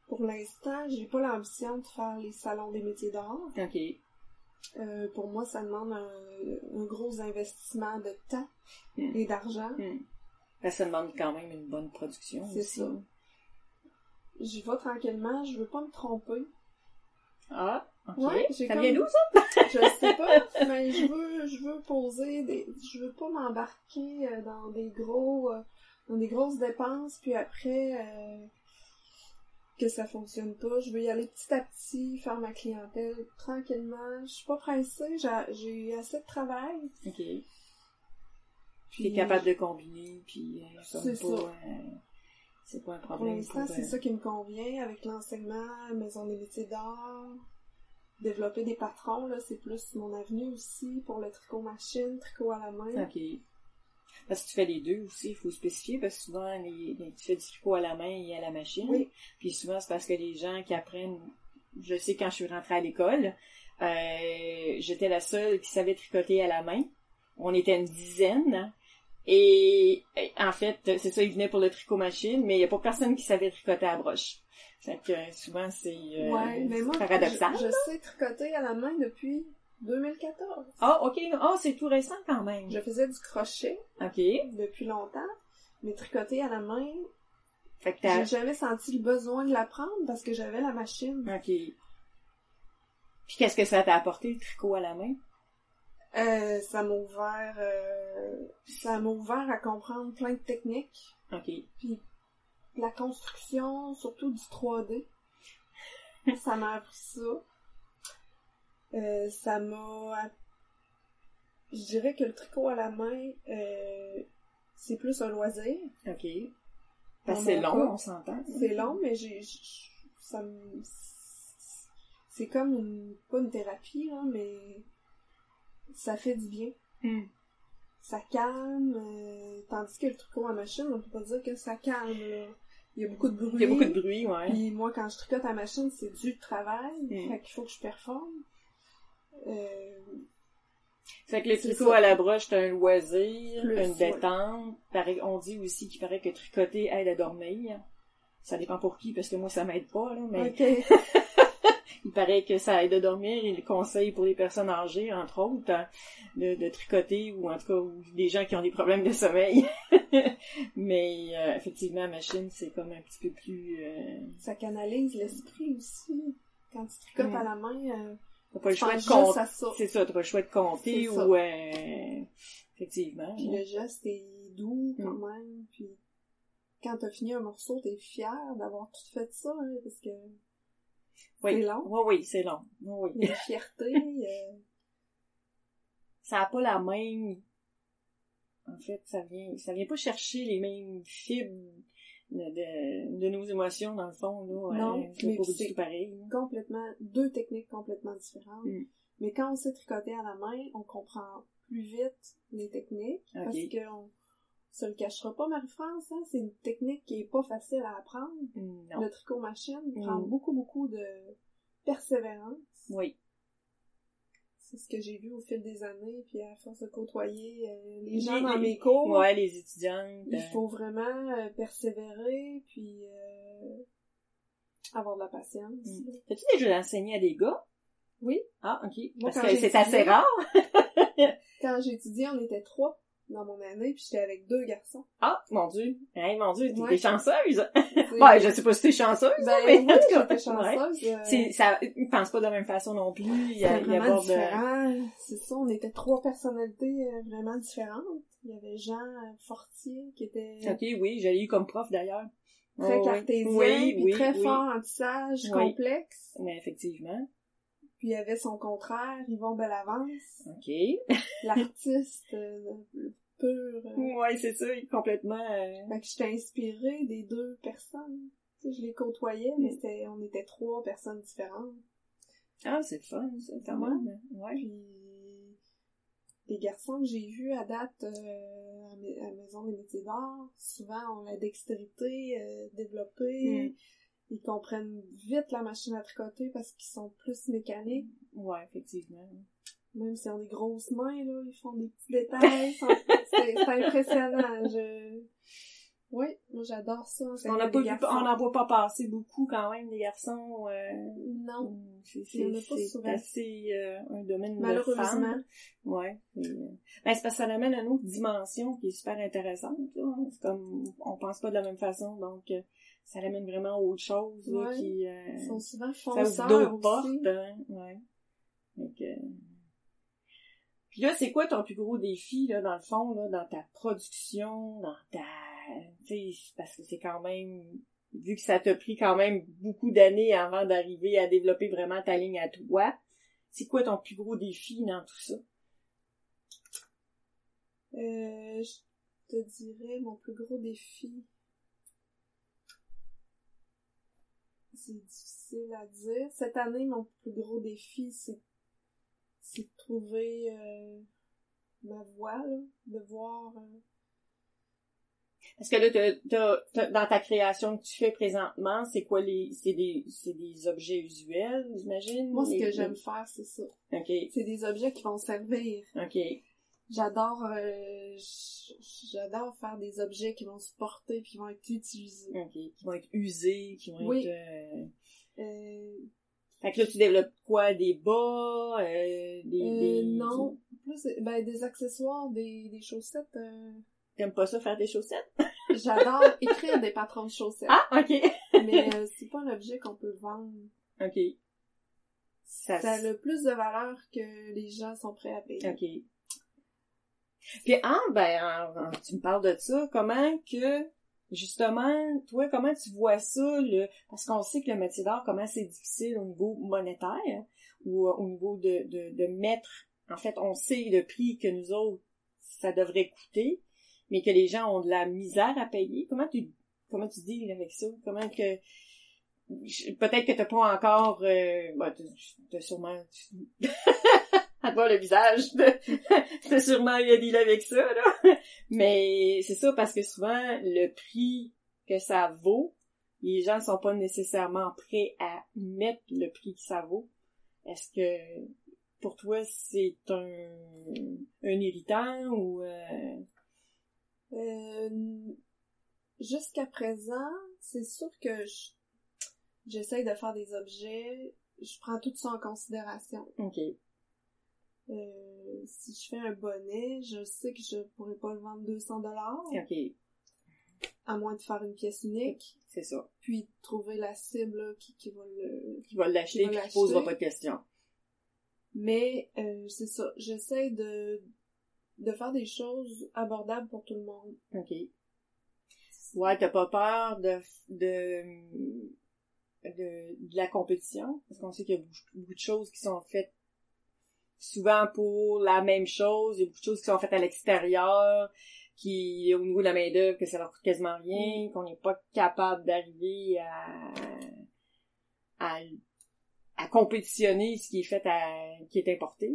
Pour l'instant, j'ai pas l'ambition de faire les salons des métiers d'art.
OK.
Euh, pour moi, ça demande un, un gros investissement de temps
Mm.
et d'argent.
Hmm. Que ça demande quand même une bonne production
C'est ça. J'y vais tranquillement, je veux pas me tromper.
Ah, OK.
Ouais, j'ai
ça
comme-
vient d'où, ça?
Je sais pas, mais je veux, je veux poser des, je veux pas m'embarquer euh, dans des gros, euh, dans des grosses dépenses, puis après, euh, que ça fonctionne pas. Je veux y aller petit à petit, faire ma clientèle tranquillement. Je suis pas pressée, j'ai, j'ai assez de travail.
OK.
Puis,
T'es capable de combiner, puis euh,
C'est
pas...
ça.
euh, c'est pas un
Pour
problème
l'instant,
pour,
c'est
euh,
ça qui me convient avec l'enseignement, maison des métiers d'art. Développer des patrons, là, c'est plus mon avenue aussi pour le tricot machine, tricot à la main.
OK. Parce que tu fais les deux aussi, il faut spécifier, parce que souvent, les, les- tu fais du tricot à la main et à la machine.
Oui.
Puis souvent, c'est parce que les gens qui apprennent... Je sais, quand je suis rentrée à l'école, euh, j'étais la seule qui savait tricoter à la main. On était une dizaine. Et et en fait, c'est ça, ils venaient pour le tricot machine, mais il n'y a pas personne qui savait tricoter à broche. Fait que euh, souvent, c'est euh,
ouais, mais moi,
paradoxal.
je, je sais tricoter à la main depuis 2014.
Ah, ok. Ah, c'est tout récent quand même.
Je faisais du crochet
Ok.
depuis longtemps, mais tricoter à la main,
Fait que
j'ai jamais senti le besoin de l'apprendre parce que j'avais la machine.
Ok. Puis qu'est-ce que ça t'a apporté, le tricot à la main?
Euh, ça m'a ouvert, euh, ça m'a ouvert à comprendre plein de techniques,
Ok.
puis la construction, surtout du 3D. ça m'a appris ça. Euh, ça m'a, je dirais que le tricot à la main, euh, c'est plus un loisir.
Ok. Que c'est long,
cas,
on s'entend.
C'est long, mais j'ai, ça me, c'est comme une, pas une thérapie, là, mais ça fait du bien.
Hmm.
Ça calme, euh, tandis que le tricot à machine, on peut pas dire que ça calme, là. Il y a beaucoup de bruit.
Il y a beaucoup de bruit, ouais.
Puis moi, quand je tricote à machine, c'est du travail.
Mm.
Fait qu'il faut que je performe. Euh,
Fait que le tricot
ça.
à la broche, c'est un loisir,
Plus,
une détente. On dit aussi qu'il paraît que tricoter aide à dormir. Ça dépend pour qui, parce que moi, ça m'aide pas, là, mais. il paraît que ça aide à dormir. Il conseille pour les personnes âgées, entre autres, de, de tricoter, ou en tout cas, ou des gens qui ont des problèmes de sommeil. mais euh, effectivement, la machine, c'est comme un petit peu plus... Euh,
Ça canalise l'esprit aussi. Quand tu tricotes
Mm.
à la main, euh,
t'as pas le choix de compter. C'est ça, t'as pas le choix de compter, ou... euh, effectivement.
Puis
ouais.
le geste est doux quand
Mm.
même. Puis quand t'as fini un morceau, t'es fier d'avoir tout fait ça, hein, parce que
Oui.
c'est long?
Oui, oui, c'est long. Oui,
Il
oui.
y a une fierté. euh,
Ça n'a pas la même... En fait, ça vient, ça vient pas chercher les mêmes fibres de, de, nos émotions, dans le fond, là.
Non,
hein, c'est
mais c'est-
tout pareil.
complètement, deux techniques complètement différentes.
Mm.
Mais quand on sait tricoter à la main, on comprend plus vite les techniques. Parce qu'on se le cachera pas, Marie-France, hein, c'est une technique qui est pas facile à apprendre.
Non.
Le tricot machine prend
Mm.
beaucoup, beaucoup de persévérance.
Oui.
C'est ce que j'ai vu au fil des années, puis à force de côtoyer euh, les
Les-
gens dans mes cours,
Ouais, les étudiantes.
il
euh,
faut vraiment euh, persévérer, puis euh, avoir de la patience.
Mm. T'as-tu déjà enseigné à des gars?
Oui.
Ah, ok.
Moi,
Parce que c'est assez rare.
Quand j'ai étudié, on était trois dans mon année, puis j'étais avec deux garçons.
Ah, mon Dieu. Hey, mon Dieu, t'es
Ouais.
chanceuse. Ouais, je sais pas si t'es chanceuse.
ben,
mais
oui,
en tout cas,
chanceuse. euh,
C'est, ça, ils pensent pas de la même façon non plus. Il y a,
C'était
il y a
vraiment
pas de-
différent. C'est ça, on était trois personnalités euh, vraiment différentes. Il y avait Jean euh, Fortier qui était
Ok, oui, j'ai eu comme prof d'ailleurs.
très
Oh,
cartésien,
Oui,
puis
oui,
très fort en tissage,
Oui.
complexe.
Mais effectivement.
Puis il y avait son contraire, Yvon Bellavance,
Ok.
l'artiste euh, pur. euh.
Ouais, c'est ça, complètement. euh,
Fait que j'étais inspirée des deux personnes. Je les côtoyais, mais c'était, on était trois personnes différentes.
Ah, c'est fun, ça, quand même. Ouais.
Puis les garçons que j'ai vus à date euh, à, à Maison des métiers d'art, souvent ont la dextérité euh, développée.
Mm.
Ils comprennent vite la machine à tricoter parce qu'ils sont plus mécaniques.
Ouais, effectivement.
Même s'ils ont des grosses mains, là, ils font des petits détails. C'est impressionnant. Je... Oui, moi j'adore ça.
On n'a
à
pas vu, on n'en voit pas passer beaucoup quand même, des garçons. Euh,
Non,
c'est assez euh, un domaine de femmes. Ouais. et, euh, ben, c'est parce que ça amène une autre dimension qui est super intéressante. Là. C'est comme on pense pas de la même façon, donc euh, ça amène vraiment autre chose là, qui euh,
Ils sont souvent
ça ouvre
fonceurs
d'autres portes. Hein. Ouais. Donc, Puis là, c'est quoi ton plus gros défi, là, dans le fond, là, dans ta production, dans ta... Sais, parce que c'est quand même... Vu que ça t'a pris quand même beaucoup d'années avant d'arriver à développer vraiment ta ligne à toi, c'est quoi ton plus gros défi dans tout ça?
Euh, je te dirais mon plus gros défi. C'est difficile à dire. Cette année, mon plus gros défi, c'est, c'est de trouver euh, ma voie, là, de voir. euh,
Parce que là, dans ta création que tu fais présentement, c'est quoi les... C'est des, c'est des objets usuels, j'imagine?
Moi, ce
Les-
que j'aime faire, c'est ça.
OK,
C'est des objets qui vont servir.
OK.
J'adore, euh, j'adore faire des objets qui vont se porter puis qui vont être utilisés.
OK. Qui vont être usés, qui vont
Oui.
être... euh,
Euh,
Fait que là, tu développes quoi? Des bas, euh, des,
Euh, c'est ben des accessoires, des, des chaussettes. euh,
T'aimes pas ça faire des chaussettes?
J'adore écrire des patrons de chaussettes.
Ah, ok.
Mais euh, c'est pas un objet qu'on peut vendre.
ok. Ça,
Ça a le plus de valeur que les gens sont prêts à payer.
Ok. Puis, ah, ben, en- en- tu me parles de ça, comment que, justement, toi, comment tu vois ça, le, parce qu'on sait que le métier d'art, comment c'est difficile au niveau monétaire, ou euh, au niveau de, de, mettre, en fait, on sait le prix que nous autres, ça devrait coûter, mais que les gens ont de la misère à payer. Comment tu, comment tu dis avec ça? Comment que, peut-être que t'as pas encore, euh, bah, t'as sûrement, à voir le visage de, t'as sûrement eu à deal avec ça, là. Mais c'est ça parce que souvent, le prix que ça vaut, les gens sont pas nécessairement prêts à mettre le prix que ça vaut. Est-ce que pour toi c'est un, un irritant ou euh,
Euh, Jusqu'à présent, c'est sûr que je- j'essaye de faire des objets. Je prends tout ça en considération.
ok
Euh, si je fais un bonnet, je sais que je pourrais pas le vendre 200 dollars,
ok.
à moins de faire une pièce unique,
c'est ça.
Puis trouver la cible qui, qui va le...
qui va l'acheter
Qui l'acheter.
posera pas de questions
Mais euh, c'est ça, j'essaye de de faire des choses abordables pour tout le monde.
ok. Ouais t'as pas peur de de de, de la compétition? Parce qu'on sait qu'il y a beaucoup de choses qui sont faites souvent pour la même chose. Il y a beaucoup de choses qui sont faites à l'extérieur, qui, au niveau de la main d'œuvre, que ça leur coûte quasiment rien, qu'on n'est pas capable d'arriver à, à, à compétitionner ce qui est fait à, qui est importé.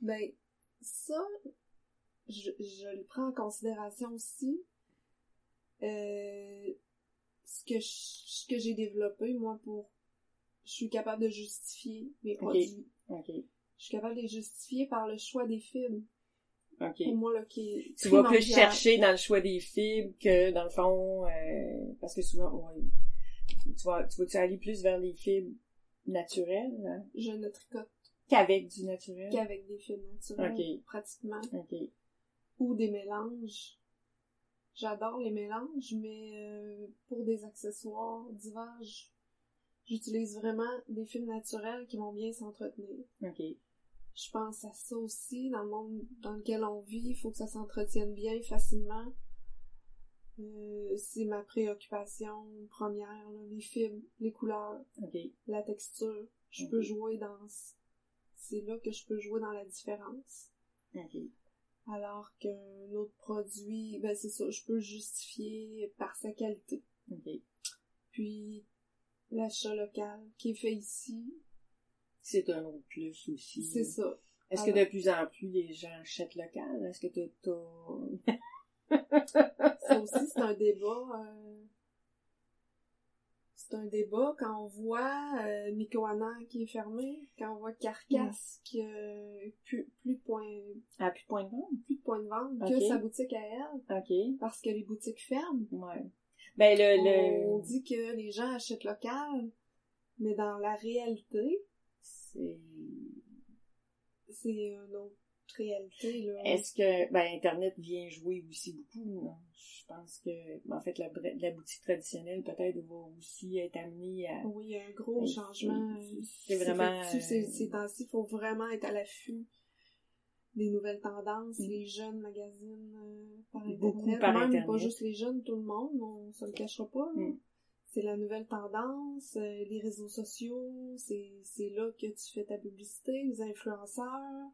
Ben, ça, je, je le prends en considération aussi. Euh, ce que je- ce que j'ai développé, moi, pour... Je suis capable de justifier mes produits.
Ok.
Je suis capable de les justifier par le choix des films.
Ok.
Pour moi, là, qui est
Tu vas plus chercher dans le choix des fibres que dans le fond, euh, parce que souvent, ouais, tu vas, tu vas aller plus vers les fibres naturelles hein,
Je ne tricote
qu'avec du naturel.
qu'avec des films naturels,
Ok.
pratiquement.
Ok.
Ou des mélanges. J'adore les mélanges, mais euh, pour des accessoires divers, j'utilise vraiment des films naturels qui vont bien s'entretenir.
Ok.
Je pense à ça aussi, dans le monde dans lequel on vit, il faut que ça s'entretienne bien facilement. Euh, c'est ma préoccupation première, là, les fibres, les couleurs, la texture. Je peux jouer dans... C'est là que je peux jouer dans la différence. Alors qu'un autre produit, ben c'est ça, je peux le justifier par sa qualité. Puis l'achat local qui est fait ici,
C'est un autre plus aussi.
c'est ça.
Est-ce que de plus en plus les gens achètent local? Est-ce que t'as.
Ça aussi, c'est un débat. euh, C'est un débat quand on voit euh, Mikoana qui est fermé, quand on voit Carcasse qui a plus, plus de points
Ah, plus de point de vente?
plus de points de vente que sa boutique à elle,
Ok.
parce que les boutiques ferment.
Ouais. Ben, le,
On
le,
dit que les gens achètent local, mais dans la réalité,
c'est,
c'est une autre réalité, là.
Est-ce que ben Internet vient jouer aussi beaucoup? Je pense que ben, en fait la, la boutique traditionnelle peut-être va aussi être amenée à
Oui, il y a un gros changement.
c'est- vraiment,
Ces,
euh,
temps-ci, il faut vraiment être à l'affût des nouvelles tendances.
Mm.
Les jeunes magasinent euh, par
Beaucoup
Internet.
par
Même
Internet.
pas juste les jeunes, tout le monde, on se le cachera pas. C'est la nouvelle tendance, euh, les réseaux sociaux, c'est c'est là que tu fais ta publicité, les influenceurs.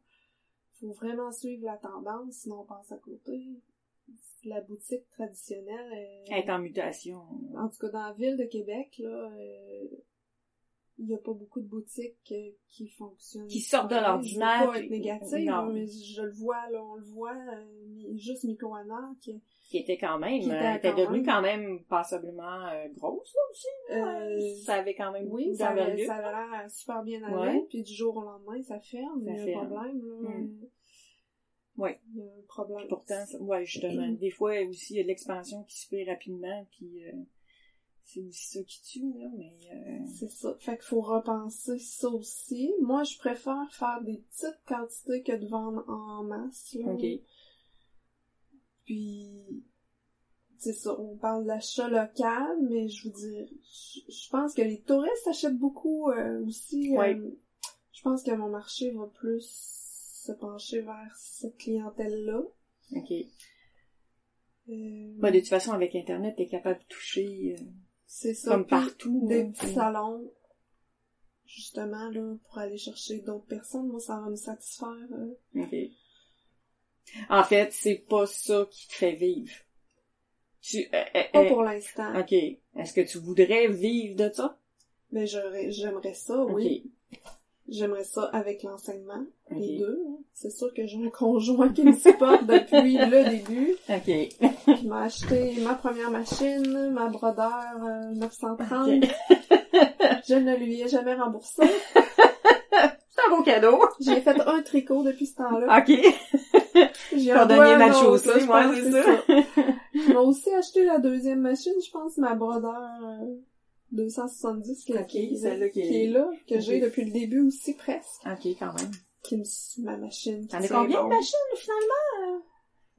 faut vraiment suivre la tendance, sinon on passe à côté. La boutique traditionnelle, euh,
être en mutation.
en tout cas dans la ville de Québec, là, euh, il y a pas beaucoup de boutiques euh, qui fonctionnent.
Qui sortent de l'ordinaire,
pas être négative,
non.
là, mais je le vois, là, on le voit, euh, juste Mikoana, qui
Qui était quand même,
Qui était
euh, était devenue quand même passablement euh, grosse là aussi.
euh,
ça avait quand même
oui, ça avait, ça avait l'air super bien allé,
Ouais.
puis du jour au lendemain, ça ferme,
Ça
il y a
ferme.
un problème, là.
Mm. Ouais.
Il y a un problème.
Puis pourtant, ça- ouais, justement, des fois aussi il y a de l'expansion qui se fait rapidement, puis euh, c'est aussi ça qui tue, là, mais... euh,
C'est ça. Fait qu'il faut repenser ça aussi. Moi, je préfère faire des petites quantités que de vendre en masse. Là.
OK.
Puis, c'est ça, on parle d'achat local, mais je vous dis, je, je pense que les touristes achètent beaucoup euh, aussi. euh,
Ouais.
je pense que mon marché va plus se pencher vers cette clientèle-là.
OK.
Euh,
Bah, de toute façon, avec Internet, t'es capable de toucher euh,
c'est ça.
comme partout.
Des petits salons, justement, là, pour aller chercher d'autres personnes, moi, ça va me satisfaire. euh.
En fait, c'est pas ça qui te fait vivre. Tu, euh, euh,
Pas
euh,
pour l'instant,
OK. Est-ce que tu voudrais vivre de ça?
mais j'aurais- j'aimerais ça, oui. J'aimerais ça avec l'enseignement, les deux. hein. C'est sûr que j'ai un conjoint qui me supporte depuis le début.
OK.
qui m'a acheté ma première machine, ma brodeur euh, 930.
Ok.
Je ne lui ai jamais remboursé.
C'est un beau cadeau.
J'ai fait un tricot depuis ce temps-là.
OK.
J'ai autre,
chaussé,
là, je
moi,
pense
c'est
que
ça.
Il m'a aussi acheté la deuxième machine, je pense, ma brodeur euh, 270 qui, qui-
celle-là qui est-
qui est là, que j'ai depuis le début aussi presque.
OK, quand même.
Qui me suit ma machine.
T'en as combien
bon.
de machines, finalement?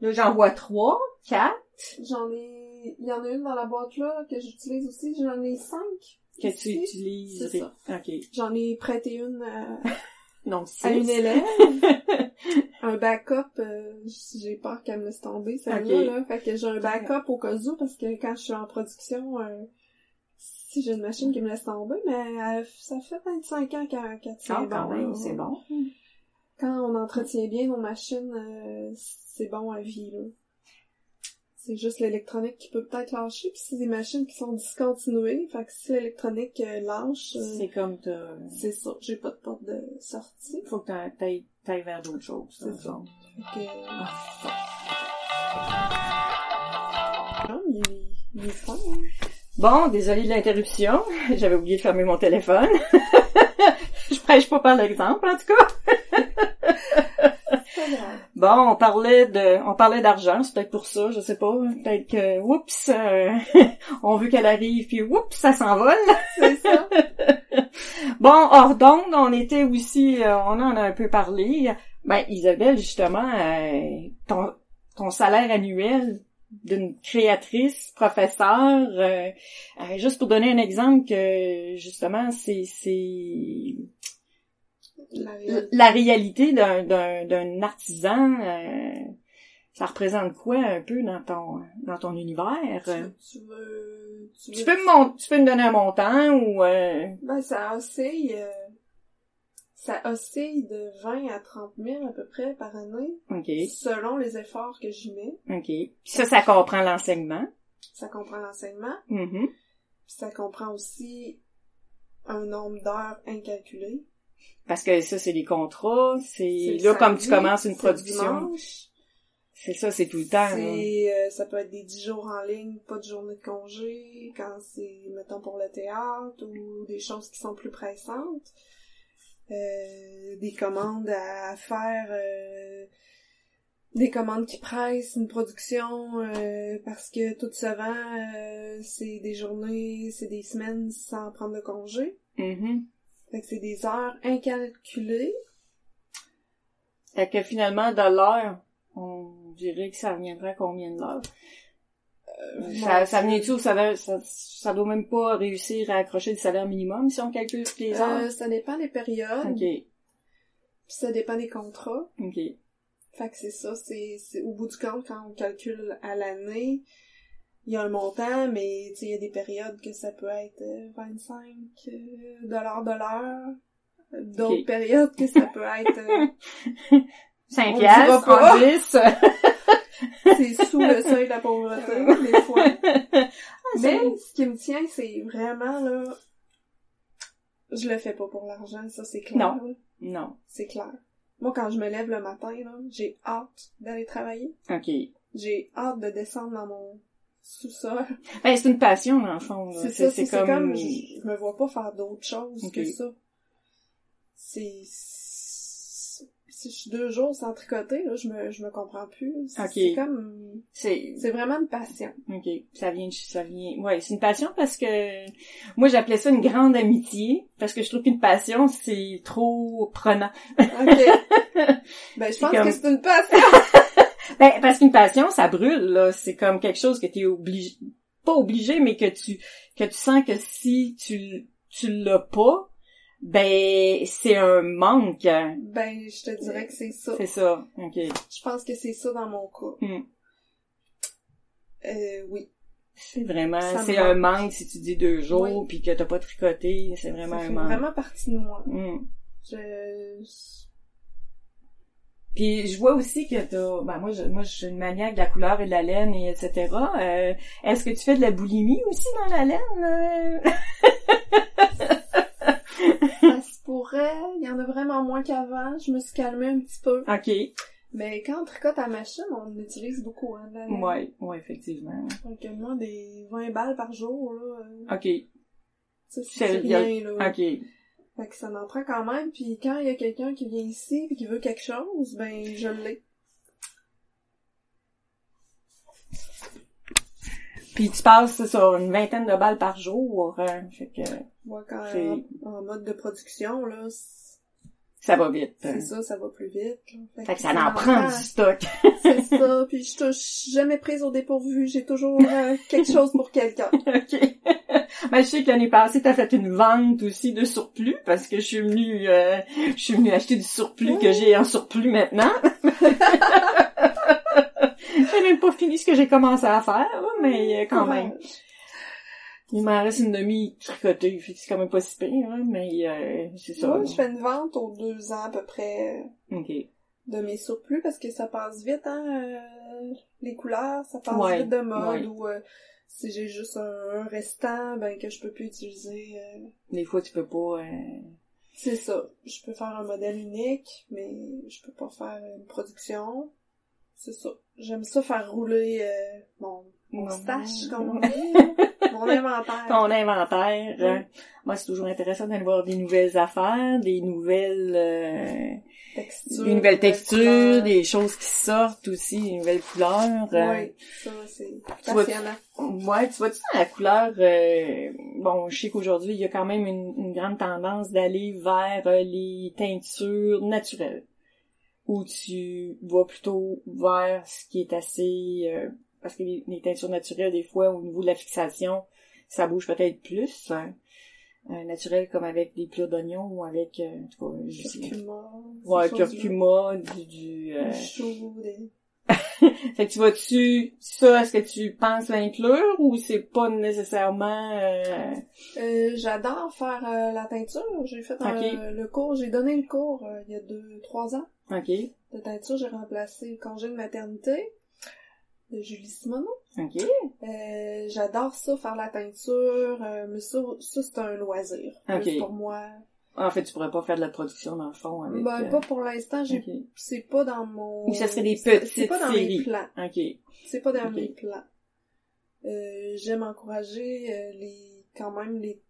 Là, j'en vois trois, quatre,
J'en ai... Il y en a une dans la boîte là que j'utilise aussi. J'en ai cinq.
que
ici.
tu utilises.
C'est ça.
OK.
J'en ai prêté une à,
Donc,
à une élève. un backup, euh, j'ai peur qu'elle me laisse tomber, celle-là, là. Fait que j'ai un backup au cas où, parce que quand je suis en production, euh, si j'ai une machine qui me laisse tomber, mais euh, ça fait 25 ans qu'elle qu'elle tient
Ah,
bon.
quand même, c'est bon.
Quand on entretient bien nos machines, euh, c'est bon à vie, là. C'est juste l'électronique qui peut peut-être lâcher, puis c'est des machines qui sont discontinuées, fait que si l'électronique euh, lâche, euh,
C'est comme t'as...
c'est ça, j'ai pas de porte de sortie.
Faut que t'ailles vers d'autres choses.
C'est ça. Fait que,
Ah.
Ah, il est, il est fun. hein.
Bon, désolé de l'interruption. J'avais oublié de fermer mon téléphone. Je prêche pas par l'exemple, en tout cas. Bon, on parlait de, on parlait d'argent, c'est peut-être pour ça, je sais pas. Peut-être que, oups, euh, on veut qu'elle arrive, puis oups, ça s'envole.
C'est ça.
Bon, hors d'onde, on était aussi, euh, on en a un peu parlé. Ben, Isabelle, justement, euh, ton, ton salaire annuel d'une créatrice, professeure, euh, euh, juste pour donner un exemple que, justement, c'est, c'est
La réalité.
la réalité d'un, d'un, d'un artisan, euh, ça représente quoi un peu dans ton, dans ton univers?
Tu, tu veux... Tu,
Tu
veux...
peux me mon- tu peux me donner un montant ou, euh,
Ben, ça oscille... Ça oscille de 20 à 30 000 à peu près par année, selon les efforts que j'y mets.
ok. Puis ça, ça comprend l'enseignement.
Ça comprend l'enseignement,
Mhm.
puis ça comprend aussi un nombre d'heures incalculé.
Parce que ça, c'est des contrats, c'est là comme tu commences une production. C'est ça, c'est tout le temps.
C'est, euh, ça peut être des 10 jours en ligne, pas de journée de congé, quand c'est, mettons, pour le théâtre, ou des choses qui sont plus pressantes. Euh, des commandes à faire, euh, des commandes qui pressent une production, euh, parce que tout se vend, euh, c'est des journées, c'est des semaines sans prendre de congé.
Mhm.
Fait que c'est des heures incalculées.
Fait que finalement, de l'heure, on dirait que ça reviendra à combien de l'heure?
Euh,
ça, ça vient-tu au salaire, ça, ça doit même pas réussir à accrocher le salaire minimum si on calcule les heures?
Euh, ça dépend des périodes,
ok,
puis ça dépend des contrats.
ok.
Fait que c'est ça, c'est, au bout du compte, quand on calcule à l'année, il y a un montant, mais il y a des périodes que ça peut être euh, 25 euh, dollars de l'heure. D'autres périodes que ça peut être euh,
5
On
piastres,
dira pas.
en 10.
c'est sous le seuil de la pauvreté des fois. Mais ce qui me tient, c'est vraiment là je le fais pas pour l'argent, ça c'est clair.
Non.
là.
non.
C'est clair. Moi quand je me lève le matin là, j'ai hâte d'aller travailler.
Ok.
J'ai hâte de descendre dans mon sous-sol.
Ben, c'est une passion, dans le fond.
C'est ça, c'est
comme...
comme, je, me vois pas faire d'autre chose
Ok.
que ça. C'est si je suis deux jours sans tricoter, là, je me, je me comprends plus. C'est comme,
C'est,
c'est vraiment une passion.
ok, ça vient, ça vient, ouais, c'est une passion parce que, moi j'appelais ça une grande amitié, parce que je trouve qu'une passion, c'est trop prenant.
Ok. ben, je pense
comme-
que c'est une passion.
Ben, parce qu'une passion, ça brûle, là. C'est comme quelque chose que t'es obligé, pas obligé, mais que tu, que tu sens que si tu, tu l'as pas, ben, c'est un manque.
Ben, je te dirais que c'est ça.
C'est ça. OK.
Je pense que c'est ça dans mon cas.
Hmm.
Euh, oui.
C'est vraiment, c'est un manque si tu dis deux jours puis que t'as pas tricoté, c'est vraiment
Ça
un manque.
vraiment partie de moi.
Hmm.
Je...
Puis je vois aussi que t'as, ben moi je, moi je suis une maniaque de la couleur et de la laine et etc. Euh, est-ce que tu fais de la boulimie aussi dans la laine?
pourrait. Il y en a vraiment moins qu'avant. Je me suis calmée un petit peu.
ok.
Mais quand on tricote à machine, on utilise beaucoup, hein, la laine.
Ouais, ouais, effectivement.
Donc, moi, des 20 balles par jour, là. euh,
Ok.
ça, c'est rien, là.
Ok.
Fait que ça en prend quand même. Puis quand il y a quelqu'un qui vient ici et qui veut quelque chose, ben, je l'ai.
Puis tu passes sur une vingtaine de balles par jour. hein, fait que
Moi, quand
C'est-
en, en mode de production, là,
ça va vite.
c'est ça, ça va plus vite. là.
Fait que ça
ça
en
en
prend du stock.
C'est ça, puis je touche jamais prise au dépourvu, j'ai toujours euh, quelque chose pour quelqu'un.
ok. Ben, je sais que l'année passée, t'as fait une vente aussi de surplus parce que je suis venue, euh, je suis venue acheter du surplus que j'ai en surplus maintenant. J'ai même pas fini ce que j'ai commencé à faire, mais euh, quand même. Il m'en reste une demi tricotée, c'est quand même pas si pire, hein, mais euh, c'est ça.
Moi, je fais une vente aux deux ans à peu près
Ok.
de mes surplus parce que ça passe vite, hein, euh, les couleurs, ça passe
Ouais,
vite de mode
ouais.
ou euh, si j'ai juste un, un restant, ben que je peux plus utiliser. euh,
Des fois, tu peux pas... euh,
c'est ça. Je peux faire un modèle unique, mais je peux pas faire une production. C'est ça. J'aime ça faire rouler euh, mon, mon stash, comme on dit. mon inventaire.
ton inventaire. Moi, c'est toujours intéressant d'aller voir des nouvelles affaires, des nouvelles... euh,
Texture,
des nouvelles textures,
couleurs.
des choses qui sortent aussi, des nouvelles couleurs. euh,
Oui, ça, c'est
Tu vois-
passionnant.
Ouais, tu vois-tu dans la couleur, euh, bon, je sais qu'aujourd'hui, il y a quand même une, une grande tendance d'aller vers euh, les teintures naturelles, où tu vas plutôt vers ce qui est assez, euh, parce que les, les teintures naturelles, des fois, au niveau de la fixation, ça bouge peut-être plus, hein. Euh, naturel comme avec des plats d'oignons ou avec, euh, en tout cas,
Curcuma.
ouais, du, du euh,
Du chou, des...
fait que tu vas-tu, ça, est-ce que tu penses l'inclure ou c'est pas nécessairement, euh,
Euh, J'adore faire euh, la teinture. J'ai fait un- le cours, j'ai donné le cours il y a deux, trois ans
ok,
de teinture. J'ai remplacé le congé de maternité de Julie
ok,
Euh, J'adore ça, faire la teinture, mais ça, ça c'est un loisir. Pour moi.
En fait, tu pourrais pas faire de la production dans le fond avec,
Ben,
euh,
pas pour l'instant, j'ai c'est pas dans mon...
Ou ça serait des petites
C'est pas dans
séries.
mes plans.
ok,
C'est pas dans mes plans. Euh, J'aime encourager euh, les quand même les,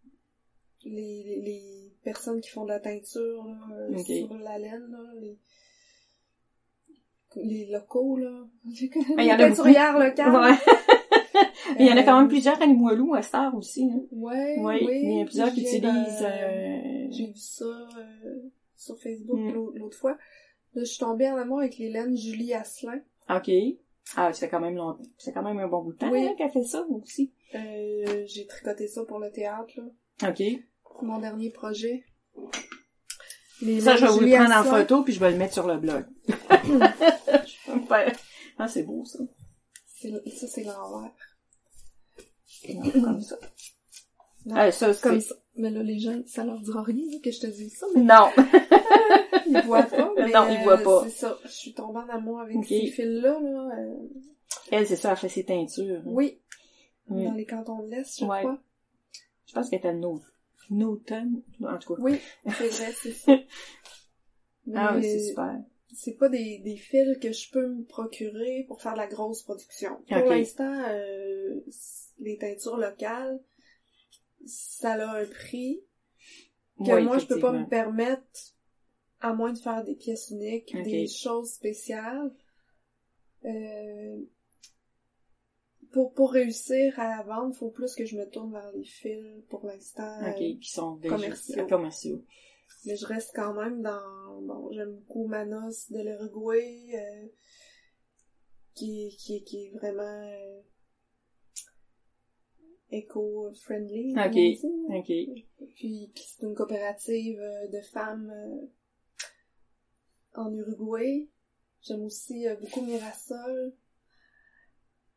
les les- personnes qui font de la teinture là, euh,
Ok.
sur la laine, là, les, les locaux là. les
il y en a
teinturières locales.
ouais. Mais il y en a quand même
Euh,
plusieurs à Limoilou à Star aussi, hein.
Ouais,
Oui,
oui.
il y en a plusieurs qui utilisent, euh,
J'ai vu ça euh, sur Facebook
Mm.
l'au- l'autre fois. Là, je suis tombée en amour avec laines Julie Asselin.
ok. Ah, c'est quand même longtemps, c'est quand même un bon bout de temps,
Oui.
hein, qu'elle fait ça aussi.
Euh, J'ai tricoté ça pour le théâtre, là.
Ok.
mon dernier projet. Les
Ça, je vais vous le prendre en photo puis je vais le mettre sur le blog. Je vais me faire- Ah, c'est beau, ça.
Ça, c'est l'envers.
Comme ça.
Non,
Ah, ça, c'est...
Comme ça. Mais là, les gens, ça leur dira rien que je te dise ça, mais
Non.
ils voient pas. Mais,
Non, ils voient
euh,
pas.
C'est ça. Je suis tombée en amour avec ces fils-là, là. euh,
Elle, c'est ça, elle fait ses teintures. hein.
Oui.
Oui.
Dans les cantons de l'Est, je
Ouais.
crois.
Je pense qu'elle était No... Newton. En tout cas.
Oui, c'est vrai, c'est ça. Mais
Ah oui, c'est super.
c'est pas des, des fils que je peux me procurer pour faire de la grosse production. Pour l'instant, euh, les teintures locales, ça a un prix que moi je peux pas me permettre à moins de faire des pièces uniques, des choses spéciales, euh, pour, pour réussir à la vendre, faut plus que je me tourne vers les fils pour l'instant.
OK,
euh,
qui sont déjà
commerciaux.
commerciaux.
mais je reste quand même dans, bon, j'aime beaucoup Manos de l'Uruguay, euh, qui, qui, qui est vraiment éco-friendly.
Ok.
on dit.
OK.
Puis c'est une coopérative euh, de femmes euh, en Uruguay. J'aime aussi euh, beaucoup Mirasol,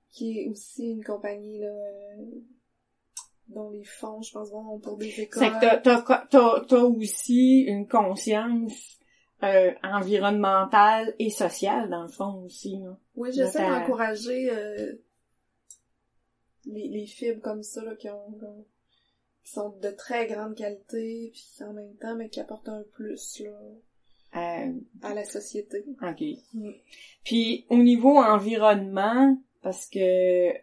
qui est aussi une compagnie là, dont les fonds, je pense, vont pour des écoles.
C'est que t'as, t'as, t'as, t'as aussi une conscience euh, environnementale et sociale, dans le fond, aussi. Là.
Oui, j'essaie d'encourager euh, les, les fibres comme ça là, qui, ont, qui ont- qui sont de très grande qualité, puis en même temps, mais qui apportent un plus là,
Euh,
à la société.
OK.
Mm.
Puis au niveau environnement, parce que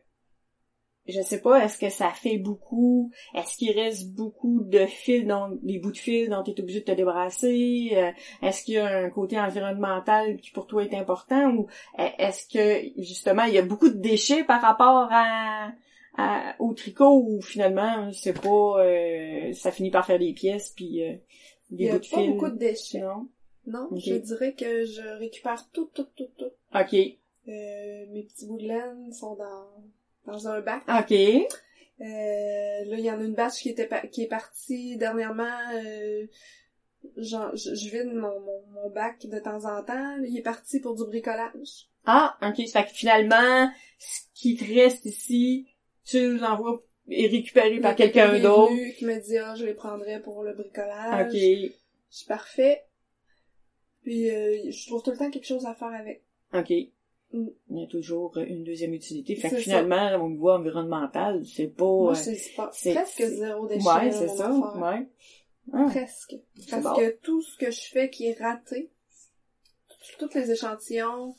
je sais pas, est-ce que ça fait beaucoup, est-ce qu'il reste beaucoup de fils, dont, des bouts de fil dont tu es obligé de te débarrasser, euh, est-ce qu'il y a un côté environnemental qui pour toi est important ou est-ce que justement il y a beaucoup de déchets par rapport à, à- au tricot ou finalement c'est pas, euh, ça finit par faire des pièces puis euh,
Il
des
y a
bouts de
pas
fil.
beaucoup de déchets.
Non?
Non, je dirais que je récupère tout, tout, tout, tout.
Ok.
Euh, mes petits bouts de laine sont dans, dans un bac.
Ok.
Euh, là, il y en a une batch qui était qui est partie dernièrement. Euh, genre, je, je vide mon, mon, mon bac de temps en temps. Il est parti pour du bricolage.
Ah, ok. Ça fait que finalement, ce qui te reste ici, tu l'envoies et récupéré par quelqu'un d'autre.
qui me dit, ah, je les prendrais pour le bricolage.
Ok.
Je suis parfait. Puis, euh, je trouve tout le temps quelque chose à faire avec.
Ok.
Mm.
Il y a toujours une deuxième utilité. Fait que finalement, au niveau environnemental, c'est pas...
Moi,
euh,
c'est c'est pas
c'est-
presque zéro déchet.
ouais, c'est ça.
affaire.
Ouais. Ah,
Presque. Parce
bon.
que tout ce que je fais qui est raté, tous les échantillons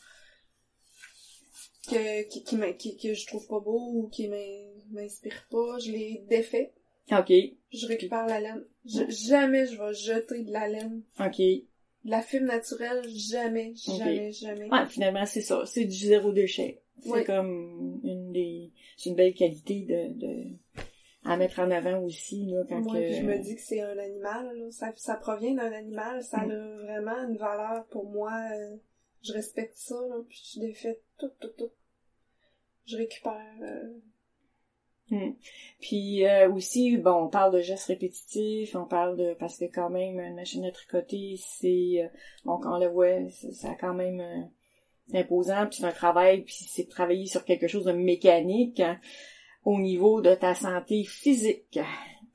que, qui, qui, m'in- qui- que je trouve pas beau ou qui m'in- m'inspirent pas, je les défais,
Ok.
je récupère la laine. Je- jamais je vais jeter de la laine.
Ok.
De la fibre naturelle, jamais, jamais, jamais.
Ouais, finalement, c'est ça. C'est du zéro déchet. C'est
Oui.
comme une des... C'est une belle qualité de... de... à mettre en avant aussi, là, quand
Moi,
que...
je me dis que c'est un animal, là. Ça, ça provient d'un animal, ça
Mm.
a vraiment une valeur pour moi. euh, je respecte ça, là, puis je défais tout, tout, tout. Je récupère. euh,
Hmm. Puis euh, aussi, bon, on parle de gestes répétitifs, on parle de parce que quand même une machine à tricoter, c'est euh, bon quand on le voit, ça a quand même euh, imposant, puis c'est un travail, puis c'est travailler sur quelque chose de mécanique hein, au niveau de ta santé physique.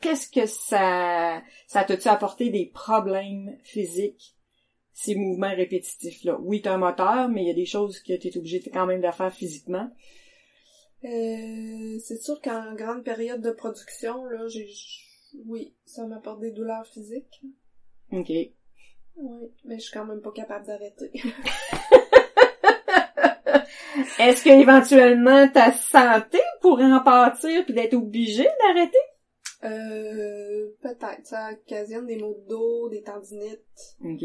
Qu'est-ce que ça ça t'a-tu apporté des problèmes physiques ces mouvements répétitifs là Oui, t'as un moteur, mais il y a des choses que tu es obligé quand même de faire physiquement.
Euh, c'est sûr qu'en grande période de production, là, j'ai, oui, ça m'apporte des douleurs physiques.
OK.
Oui, mais je suis quand même pas capable d'arrêter.
Est-ce que éventuellement ta santé pourrait en pâtir puis d'être obligé d'arrêter?
Euh, peut-être. Ça occasionne des maux de dos, des tendinites,
OK.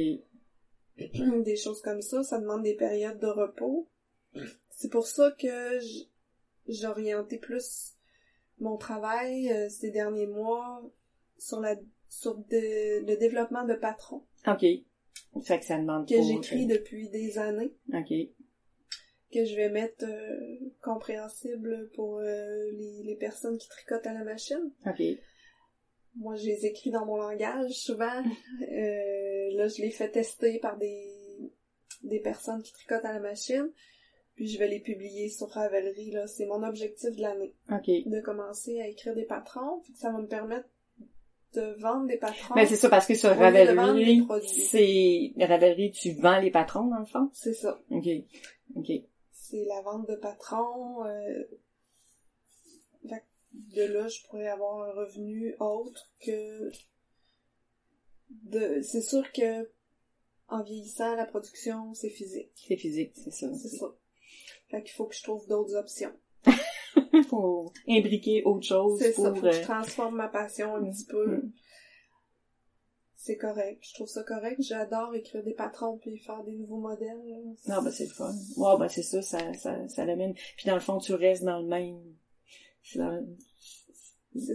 des choses comme ça. Ça demande des périodes de repos. C'est pour ça que j'ai orienté plus mon travail euh, ces derniers mois sur la sur de- le développement de patrons
OK. Fait que ça demande
que j'écris depuis des années.
OK.
que je vais mettre euh, compréhensible pour euh, les, les personnes qui tricotent à la machine.
OK.
Moi, je les écris dans mon langage souvent. Là, je les fais tester par des, des personnes qui tricotent à la machine. Puis je vais les publier sur Ravelry. Là. C'est mon objectif de l'année,
OK.
de commencer à écrire des patrons. Puis ça va me permettre de vendre des patrons.
Mais c'est ça parce que sur Ravelry, c'est Ravelry, tu vends les patrons dans le fond?
C'est ça.
OK. OK.
c'est la vente de patrons. Euh... fait que de là, je pourrais avoir un revenu autre que de. C'est sûr que en vieillissant, la production, c'est physique.
C'est physique, c'est ça.
C'est ça. Fait qu'il faut que je trouve d'autres options.
Faut imbriquer autre chose
C'est
pour...
ça. Faut que je
euh,
transforme ma passion un petit peu.
Mm.
c'est correct. Je trouve ça correct. J'adore écrire des patrons puis faire des nouveaux modèles.
Non, ben c'est le fun. Ouais, ben c'est ça, ça, ça, ça l'amène. Puis dans le fond, tu restes dans le même. c'est dans-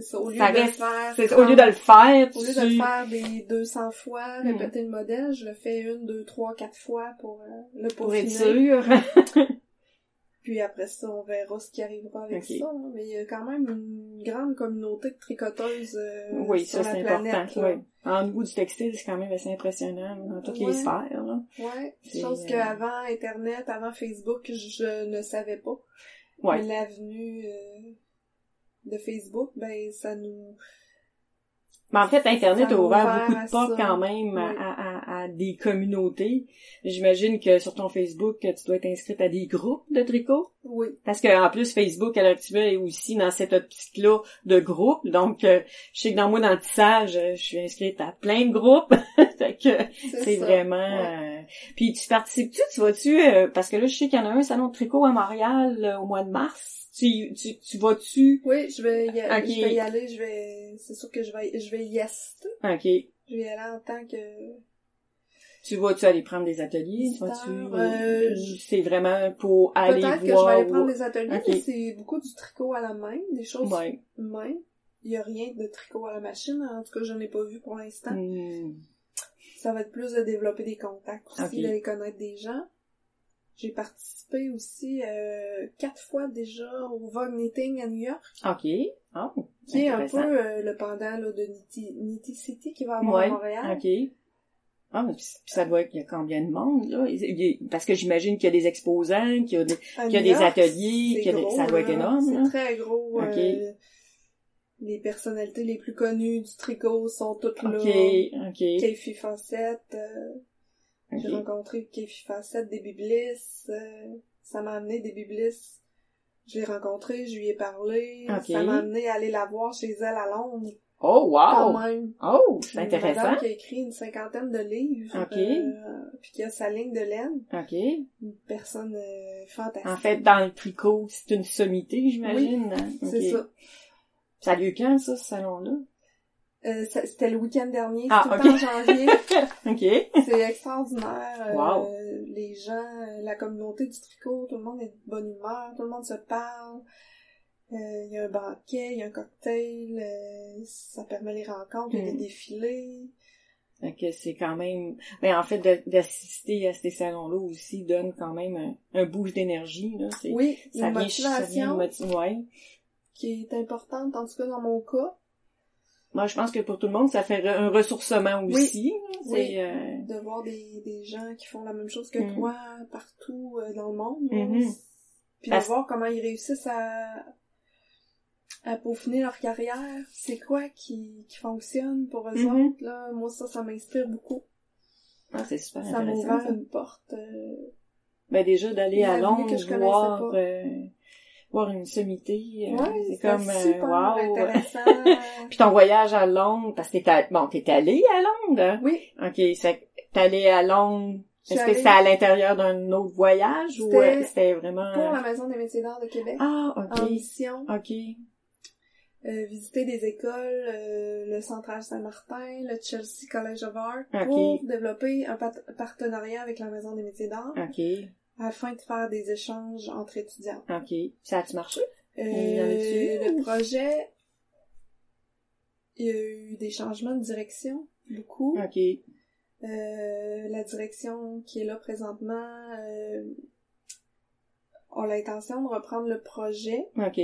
ça. Au lieu
Ça
de le faire.
Au lieu de le faire,
Au lieu de le faire des 200 fois,
Hmm.
répéter le modèle, je le fais une, deux, trois, quatre fois pour euh, le
pour être sûr.
Puis après ça, on verra ce qui arrivera avec ça. là. Mais il y a quand même une grande communauté de tricoteuses euh,
oui,
sur
ça
la
c'est
planète.
important.
là.
Oui. En niveau du textile, c'est quand même assez impressionnant dans toutes
Ouais.
les sphères. C'est,
chose
euh,
qu'avant Internet, avant Facebook, je ne savais pas.
Ouais.
Mais l'avenue euh, de Facebook, ben ça nous...
Mais en fait, Internet a ouvert beaucoup de portes quand même à,
Oui.
à, à- à des communautés. J'imagine que sur ton Facebook, tu dois être inscrite à des groupes de tricot.
Oui,
Parce que en plus, Facebook, à l'heure actuelle, est aussi dans cette optique-là de groupe. Donc, euh, je sais que dans moi, dans le tissage, euh, je suis inscrite à plein de groupes. fait que
c'est
vraiment...
Ouais.
euh, Puis tu participes-tu, tu vas-tu... euh, parce que là, je sais qu'il y en a un salon de tricot à Montréal au mois de mars. Tu, tu, tu vas-tu...
Oui, je vais, y a-
Ok.
je vais y aller, je vais... C'est sûr que je vais, je vais y assister.
OK.
Je vais y aller en tant que...
Tu vas-tu aller prendre des ateliers?
Euh,
C'est vraiment pour aller
Peut-être que je
voir...
vais aller prendre des ateliers, mais c'est beaucoup du tricot à la main, des choses
Ouais.
main. Il y a rien de tricot à la machine, en tout cas, je n'ai pas vu pour l'instant.
Hmm.
Ça va être plus de développer des contacts aussi,
Ok.
d'aller connaître des gens. J'ai participé aussi euh, quatre fois déjà au Vogue Knitting à New York,
OK. Oh,
qui est un peu euh, le pendant là, de Nitty, Nitty City qui va avoir
Ouais,
à Montréal.
OK. Ah, mais ça doit être, il y a combien de monde, là? Parce que j'imagine qu'il y a des exposants, qu'il y a des...
À
Qu'il y a
New
des
York,
ateliers,
c'est
qu'il y a des-
gros,
ça doit être énorme.
C'est très gros. Euh, les personnalités les plus connues du tricot sont toutes là.
OK, OK.
Kefi Fawcett, euh, j'ai rencontré Kefi Fawcett des Biblis, euh, ça m'a amené des Biblis. Je l'ai rencontré, je lui ai parlé, ça m'a amené à aller la voir chez elle à Londres,
Oh,
quand
wow!
même.
Oh, c'est
Une
intéressant.
madame qui a écrit une cinquantaine de livres,
Ok.
euh, puis qui a sa ligne de laine,
OK.
une personne euh, fantastique.
En fait, dans le tricot, c'est une sommité, j'imagine. hein?
c'est ça.
Ça a lieu quand, ça, ce salon-là?
Euh, C'était le week-end dernier,
Ah, ok.
en janvier.
OK.
C'est extraordinaire.
Wow.
Les gens, la communauté du tricot, tout le monde est de bonne humeur, tout le monde se parle. Euh, Il y a un banquet, il y a un cocktail, euh, ça permet les rencontres, il y a
Hmm.
des défilés.
Fait que c'est quand même... Ben, en fait, de- d'assister à ces salons-là aussi donne quand même un, un boost d'énergie, là. C'est-
Oui,
ça
une
vient, ça vient
motivation
ouais.
qui est importante, en tout cas dans mon cas,
Moi, je pense que pour tout le monde, ça fait un ressourcement aussi.
Oui.
euh,
de voir des, des gens qui font la même chose que
Hmm.
toi partout dans le monde.
Mhm.
Puis
Parce-
de voir comment ils réussissent à, à peaufiner leur carrière. C'est quoi qui, qui fonctionne pour eux
Mhm.
autres, là? Moi, ça, ça m'inspire beaucoup.
ah, c'est super
Ça m'a
intéressant.
ouvert
ça.
une porte. euh,
Ben, déjà, d'aller à Londres,
que je connaissais
voir, euh, voir une sommité, euh,
ouais,
c'est comme, euh,
super
wow.
intéressant.
Puis ton voyage à Londres, parce que t'es à- bon, t'es allé à Londres, hein?
oui,
Ok, t'es allé à Londres. Est-ce que c'était à l'intérieur d'un autre voyage ou
C'était
euh, c'était vraiment
pour la Maison des métiers d'art de Québec.
Ah,
En
ok,
mission,
ok,
euh, visiter des écoles, euh, le Central Saint-Martin, le Chelsea College of Art, pour développer un partenariat avec la Maison des métiers d'art, afin de faire des échanges entre étudiants.
ok. Ça a-tu marché?
Euh, le projet, il y a eu des changements de direction, beaucoup.
Ok,
la direction qui est là présentement a l'intention de reprendre le projet.
ok.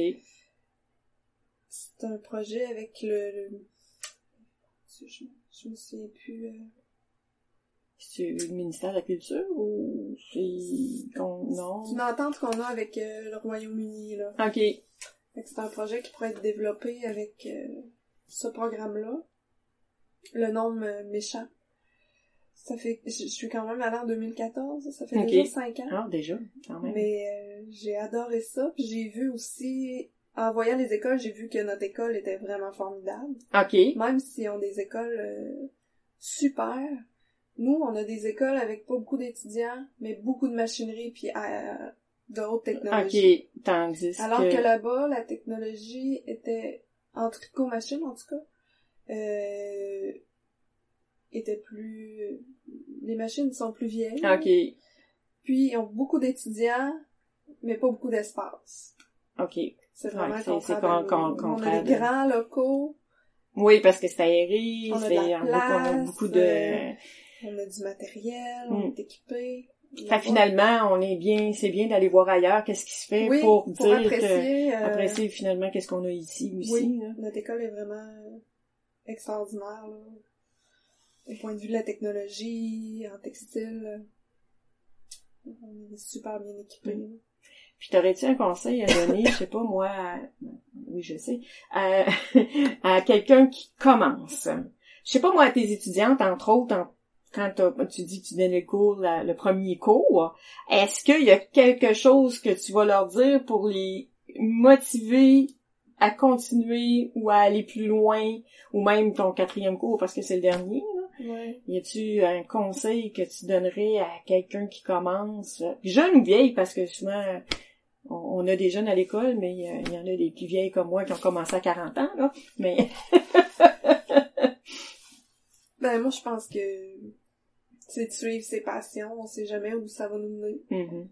C'est un projet avec le... le- Je, je me souviens plus... euh,
C'est le ministère de la Culture ou c'est... Non?
C'est une entente qu'on a avec euh, le Royaume-Uni, là.
Ok,
c'est un projet qui pourrait être développé avec euh, ce programme-là. Le nom méchant. Ça fait, je, je suis quand même allée en 2014, ça fait déjà cinq ans.
ah, déjà, quand même.
Mais j'ai adoré ça. Puis j'ai vu aussi, en voyant les écoles, j'ai vu que notre école était vraiment formidable.
Ok,
Même s'ils ont des écoles euh, super. Nous, on a des écoles avec pas beaucoup d'étudiants, mais beaucoup de machinerie puis euh, de haute technologie.
ok. Tandis
Alors
que...
que là-bas, la technologie était en tricot-machine, en tout cas. Euh, étaient plus... Les machines sont plus vieilles.
OK.
Puis, ils ont beaucoup d'étudiants, mais pas beaucoup d'espace.
OK.
C'est vraiment
Ouais, c'est-
contraire On a des
de-
grands locaux,
Oui, parce que c'est aéré,
On a de
c'est beaucoup, on a
place,
beaucoup de...
euh, on a du matériel, on
Mm.
est équipé.
Fait que finalement, on est bien, c'est bien d'aller voir ailleurs qu'est-ce qui se fait
oui,
pour,
pour
dire
apprécier,
que,
euh,
apprécier finalement qu'est-ce qu'on a ici aussi.
Oui,
là.
notre école est vraiment extraordinaire. Là. Au point de vue de la technologie, en textile, euh, on est super bien équipés.
Mm. Puis t'aurais-tu un conseil à donner, je sais pas moi, à- oui je sais, à, à quelqu'un qui commence? Je sais pas moi, à tes étudiantes, entre autres, en- quand tu dis que tu donnes le cours, la- le premier cours, est-ce qu'il y a quelque chose que tu vas leur dire pour les motiver à continuer ou à aller plus loin, ou même ton quatrième cours parce que c'est le dernier, là?
Ouais.
Y a-tu un conseil que tu donnerais à quelqu'un qui commence, jeune ou vieille, parce que souvent on, on a des jeunes à l'école, mais il y, en a des plus vieilles comme moi qui ont commencé à 40 ans, là. Mais
Ben moi je pense que c'est de suivre ses passions, on sait jamais où ça va nous mener.
Mhm.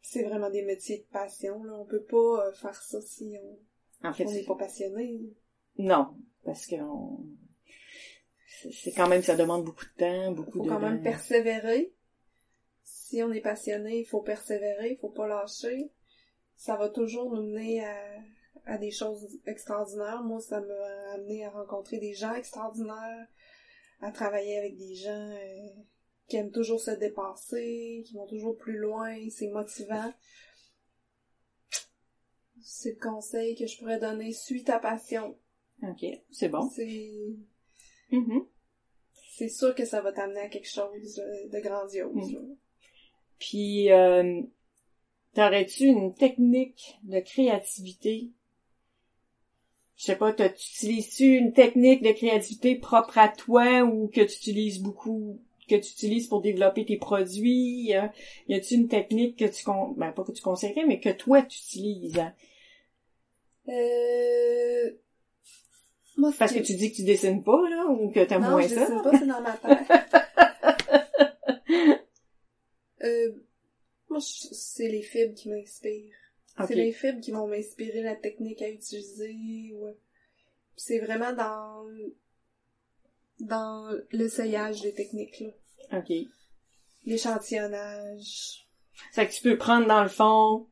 C'est vraiment des métiers de passion, là. On peut pas euh, faire ça si on
en fait,
on n'est pas passionné.
non, parce que on- c'est quand même ça demande beaucoup de temps,
Il
beaucoup
faut
de
quand même persévérer. Si on est passionné, il faut persévérer, il faut pas lâcher. Ça va toujours nous mener à, à des choses extraordinaires. Moi, ça m'a amené à rencontrer des gens extraordinaires, à travailler avec des gens euh, qui aiment toujours se dépasser, qui vont toujours plus loin, c'est motivant. C'est le conseil que je pourrais donner. Suis ta passion.
Ok, c'est bon.
C'est
Mhm.
c'est sûr que ça va t'amener à quelque chose de, grandiose.
Mm. Puis, euh, t'aurais-tu une technique de créativité? Je sais pas, t'as- tu utilises-tu une technique de créativité propre à toi ou que tu utilises beaucoup, que tu utilises pour développer tes produits? Euh, Y a-tu une technique que tu, con... ben, pas que tu conseillerais, mais que toi tu utilises? hein?
Euh... Moi,
Parce que tu dis que tu dessines pas, là, ou que t'aimes
Non,
moins
je
ça?
dessine pas, c'est dans ma tête. euh, moi, je- c'est les fibres qui m'inspirent.
Ok.
C'est les fibres qui vont m'inspirer la technique à utiliser. Ouais. C'est vraiment dans dans l'essayage des techniques, là.
OK.
L'échantillonnage.
C'est que tu peux prendre dans le fond.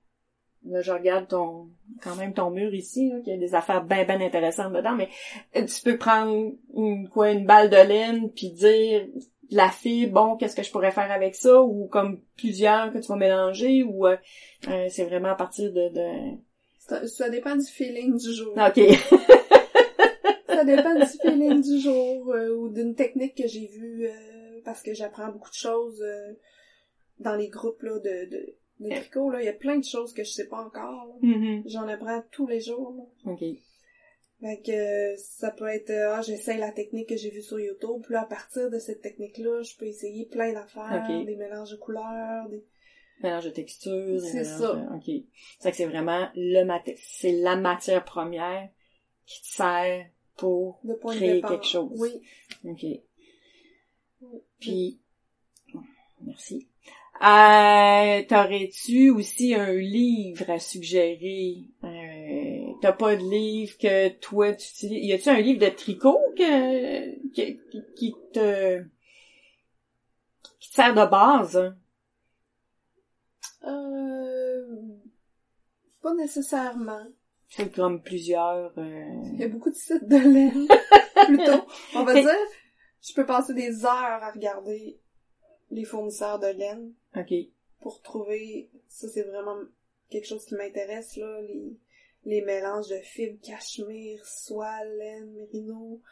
Là, je regarde ton, quand même ton mur ici, là, qui a des affaires bien, bien intéressantes dedans, mais tu peux prendre une, quoi, une balle de laine puis dire la fibre, bon, qu'est-ce que je pourrais faire avec ça, ou comme plusieurs que tu vas mélanger, ou euh, euh, c'est vraiment à partir de, de...
Ça, ça dépend du feeling du jour.
Ok.
Ça dépend du feeling du jour euh, ou d'une technique que j'ai vue euh, parce que j'apprends beaucoup de choses euh, dans les groupes là, de, de, de tricot. Là. Il y a plein de choses que je sais pas encore.
Mhm.
J'en apprends tous les jours. Là.
Ok.
Fait que ça peut être euh, ah j'essaye la technique que j'ai vue sur YouTube, puis là, à partir de cette technique-là, je peux essayer plein d'affaires,
Ok.
des mélanges de couleurs, des.
Mélange de textures.
C'est ça.
de- Ok. C'est que c'est vraiment le mat- c'est la matière première qui te sert pour Créer quelque chose.
Oui.
OK. Puis, merci. Euh, t'aurais-tu aussi un livre à suggérer? T'as pas de livre que toi tu utilises? Y a-tu un livre de tricot que, qui, te, qui te sert de base? hein?
Euh... Pas nécessairement.
C'est comme plusieurs, euh,
Il y a beaucoup de sites de laine. Plutôt. On va dire, je peux passer des heures à regarder les fournisseurs de laine
OK.
pour trouver, ça c'est vraiment quelque chose qui m'intéresse, là, les, les mélanges de fibres, cachemire, soie, laine, mérino,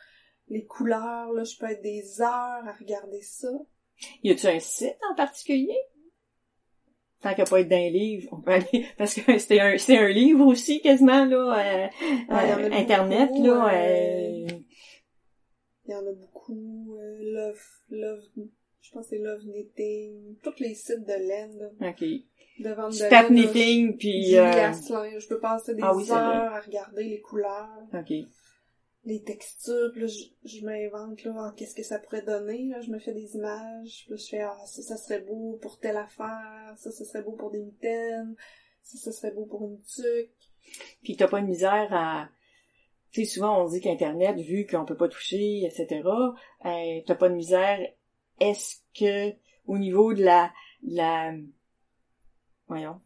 les couleurs, là, je peux être des heures à regarder ça.
Y a-tu un site en particulier? Tant qu'à pas être d'un livre, on peut aller, parce que c'est un, c'est un livre aussi, quasiment, là, euh,
Ah, il
euh,
beaucoup,
Internet, là,
euh,
euh,
Il y en a beaucoup, euh, Love, Love, je pense que c'est Love Knitting, tous les sites de laine, là,
ok.
de vente de
tapes
laine, là,
knitting, puis, euh,
je peux passer des
Ah oui,
heures à regarder les couleurs.
ok.
les textures, puis là, je, je m'invente, là, qu'est-ce que ça pourrait donner, là, je me fais des images, puis là, je fais, ah, ça, ça serait beau pour telle affaire, ça, ça serait beau pour des mitaines, ça, ça serait beau pour une tuque.
Puis t'as pas de misère à... Tu sais, souvent on dit qu'Internet, vu qu'on peut pas toucher, etc., euh, t'as pas de misère. Est-ce que au niveau de la... la voyons,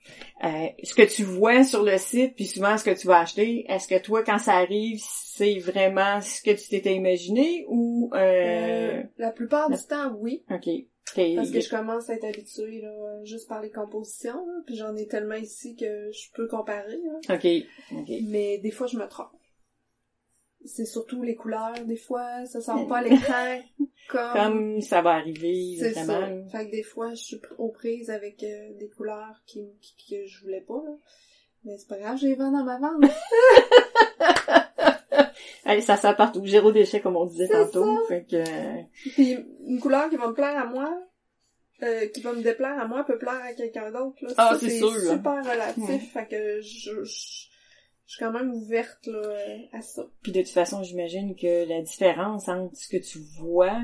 euh, ce que tu vois sur le site, puis souvent ce que tu vas acheter, est-ce que toi, quand ça arrive, c'est vraiment ce que tu t'étais imaginé ou... Euh...
Euh, la plupart du temps, oui.
OK.
Parce que je commence à être habituée là, juste par les compositions, là, puis j'en ai tellement ici que je peux comparer. Là.
OK. OK.
Mais des fois, je me trompe. C'est surtout les couleurs, des fois, ça sort pas à l'écran comme...
Comme ça va arriver,
C'est ça. Fait que des fois, je suis aux prises avec euh, des couleurs qui, qui- que je voulais pas, là. Mais c'est pas grave, j'ai vends dans ma vente.
Allez, ça sert partout. Zéro déchet, comme on disait tantôt.
ça.
Fait que... euh,
Puis une couleur qui va me plaire à moi, euh, qui va me déplaire à moi, peut plaire à quelqu'un d'autre. Là.
Ah, c'est sûr, là.
super relatif.
Ouais.
Fait que je, je, je suis quand même ouverte là, à ça.
Puis de toute façon, j'imagine que la différence entre ce que tu vois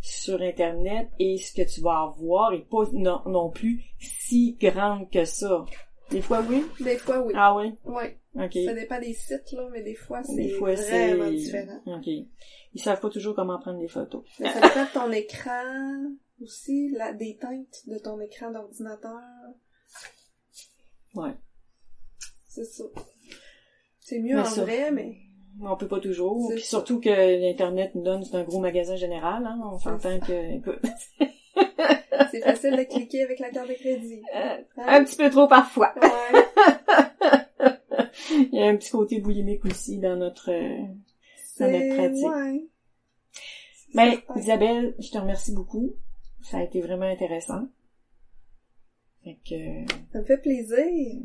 sur Internet et ce que tu vas avoir est pas non, non plus si grande que ça. Des fois, oui?
Des fois, oui.
Ah oui?
Ouais.
OK.
Ça dépend des sites, là, mais des fois, c'est
Des fois,
vraiment
c'est...
différent.
OK. Ils savent pas toujours comment prendre des photos.
Mais ça dépend de ton écran aussi, la, des teintes de ton écran d'ordinateur.
Ouais.
C'est ça. C'est mieux
Mais
en
ça-
vrai, mais
On peut pas toujours. Puis surtout que l'Internet nous donne, c'est un gros magasin général, hein. On s'entend que, écoute,
c'est facile de cliquer avec la carte de crédit.
euh,
Hein?
un petit peu trop parfois.
Ouais.
Il y a un petit côté boulimique aussi dans notre, euh, Dans notre pratique.
Ouais.
Ben. Isabelle, je te remercie beaucoup. Ça a été vraiment intéressant. Fait que,
Ça me fait plaisir.